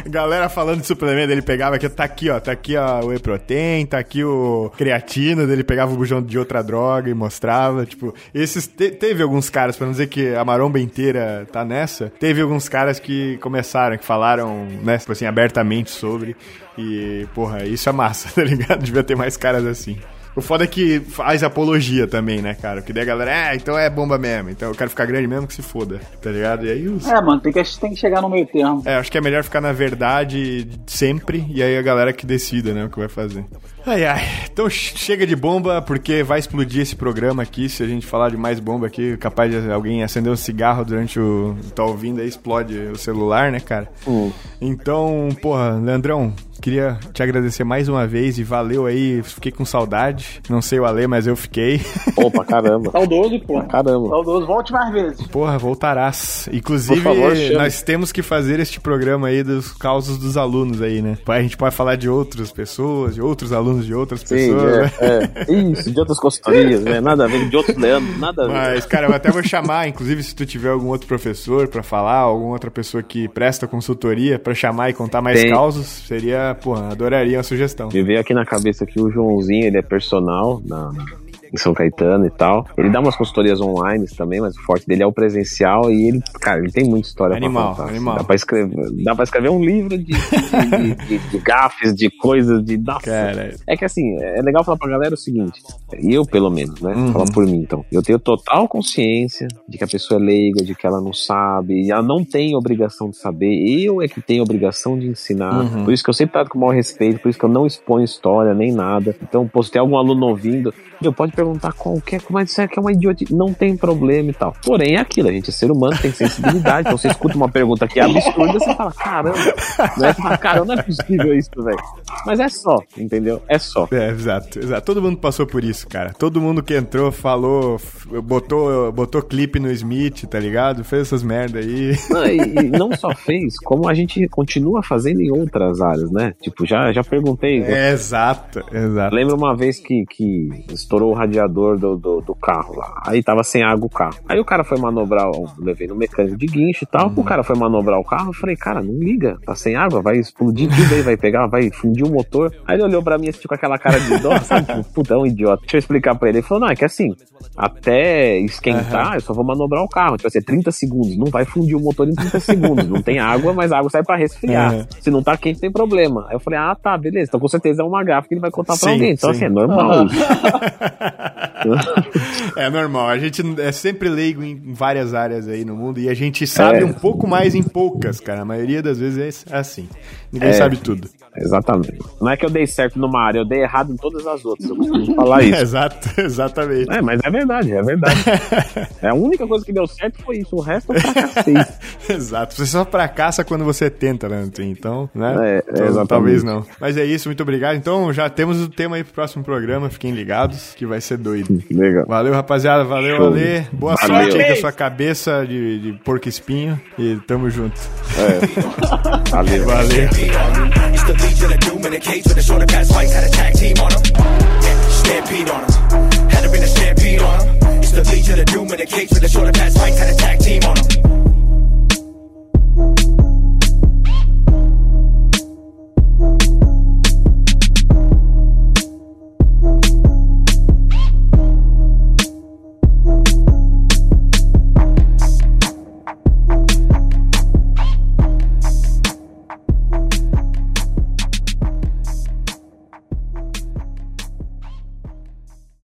Galera falando de suplemento, ele pegava aqui, tá aqui, ó, tá aqui ó, o Whey Protein, tá aqui o creatina, dele pegava o bujão de outra droga e mostrava, tipo, esses, te- teve alguns caras, pra não dizer que a maromba inteira tá nessa, teve alguns caras que começaram, que falaram, né, tipo assim, abertamente sobre, e, porra, isso é massa, tá ligado? Devia ter mais caras assim. O foda é que faz apologia também, né, cara? Porque daí a galera, ah, então é bomba mesmo, então eu quero ficar grande mesmo que se foda, tá ligado? E aí os... É, mano, tem que, tem que chegar no meio termo. É, acho que é melhor ficar na verdade sempre e aí a galera que decida, né, o que vai fazer. Ai, ai. Então ch- chega de bomba, porque vai explodir esse programa aqui. Se a gente falar de mais bomba aqui, capaz de alguém acender um cigarro durante o. tá ouvindo aí, explode o celular, né, cara? Então, porra, Leandrão, Queria te agradecer mais uma vez e valeu aí. Fiquei com saudade. Não sei o Ale, mas eu fiquei. Opa, caramba. Saudoso, pô. Caramba. Saudoso. Volte mais vezes. Porra, voltarás. Inclusive, favor, nós temos que fazer este programa aí dos causos dos alunos aí, né? A gente pode falar de outras pessoas, de outros alunos de outras Sim, pessoas, né? é, é. Isso, de outras consultorias, né? Nada a ver, de outros Leandro, nada a ver. Mas, cara, eu até vou chamar, inclusive, se tu tiver algum outro professor pra falar, alguma outra pessoa que presta consultoria pra chamar e contar mais Tem. causos, seria, porra, adoraria a sugestão. Me veio aqui na cabeça que o Joãozinho, ele é personal na, em São Caetano e tal. Ele dá umas consultorias online também, mas o forte dele é o presencial e ele, cara, ele tem muita história Animal, pra contar. assim. animal. Dá pra escrever, dá pra escrever um livro de, de, de, de- gafes, de coisas, de... Nossa. Cara, É que assim, é legal falar pra galera o seguinte, eu pelo menos, né? Uhum. Falar por mim então. Eu tenho total consciência de que a pessoa é leiga, de que ela não sabe, e ela não tem obrigação de saber, eu é que tenho obrigação de ensinar. Uhum. Por isso que eu sempre trato com o maior respeito, por isso que eu não exponho história nem nada. Então, pô, se tem algum aluno ouvindo, meu, pode perguntar qualquer coisa, mas isso aqui é uma idiotice, não tem problema e tal. Porém, é aquilo, a gente é ser humano, tem sensibilidade, então você escuta uma pergunta que é absurda, você fala, caramba, né? Fala, caramba, não é possível isso, velho. Mas é só, entendeu? É só. É, exato, exato. Todo mundo passou por isso, cara. Todo mundo que entrou falou, botou, botou clipe no Smith, tá ligado? Fez essas merda aí. Não, e, e não só fez, como a gente continua fazendo em outras áreas, né? Tipo, já, já perguntei. É, exato, exato. Lembro uma vez que, que estourou o radiador do, do, do carro lá. Aí tava sem água o carro. Aí o cara foi manobrar, eu levei no mecânico de guincho e tal. O cara foi manobrar o carro. Eu falei, cara, não liga, tá sem água, vai explodir tudo aí, vai pegar, vai fundir o motor. Aí ele olhou pra mim assim, com aquela cara de dó, sabe? Tipo, puta, é um idiota. Deixa eu explicar pra ele. Ele falou, não, é que assim, até esquentar, eu só vou manobrar o carro. Tipo assim, 30 segundos. Não vai fundir o motor em 30 segundos. Não tem água, mas a água sai pra resfriar. Uhum. Se não tá quente, tem problema. Aí eu falei, ah, tá, beleza. Então com certeza é uma gafa que ele vai contar pra Sim, alguém. Então sim. assim, é normal isso. É normal, a gente é sempre leigo em várias áreas aí no mundo e a gente sabe É. um pouco mais em poucas, cara. A maioria das vezes é assim. Ninguém É. sabe tudo. Exatamente. Não é que eu dei certo numa área, eu dei errado em todas as outras. Eu costumo falar isso. Exato, exatamente. É, mas é verdade, é verdade. É a única coisa que deu certo foi isso. O resto eu fracassei. Exato. Você só fracassa quando você tenta, né? Então, né? É, é, Então, talvez não. Mas é isso, muito obrigado. Então, já temos o tema aí pro próximo programa. Fiquem ligados, que vai ser doido. Legal. Valeu, rapaziada. Valeu, Show. Ale. Boa Valeu. sorte aí com a sua cabeça de, de porco espinho. E tamo junto. É. Valeu. Valeu. It's the Legion of Doom in a cage with a shoulder pass fights, had a tag team on him. Stampede on him. Had to bring a stampede on him. It's the Legion of Doom in a cage with a shoulder pass fights, had a tag team on him.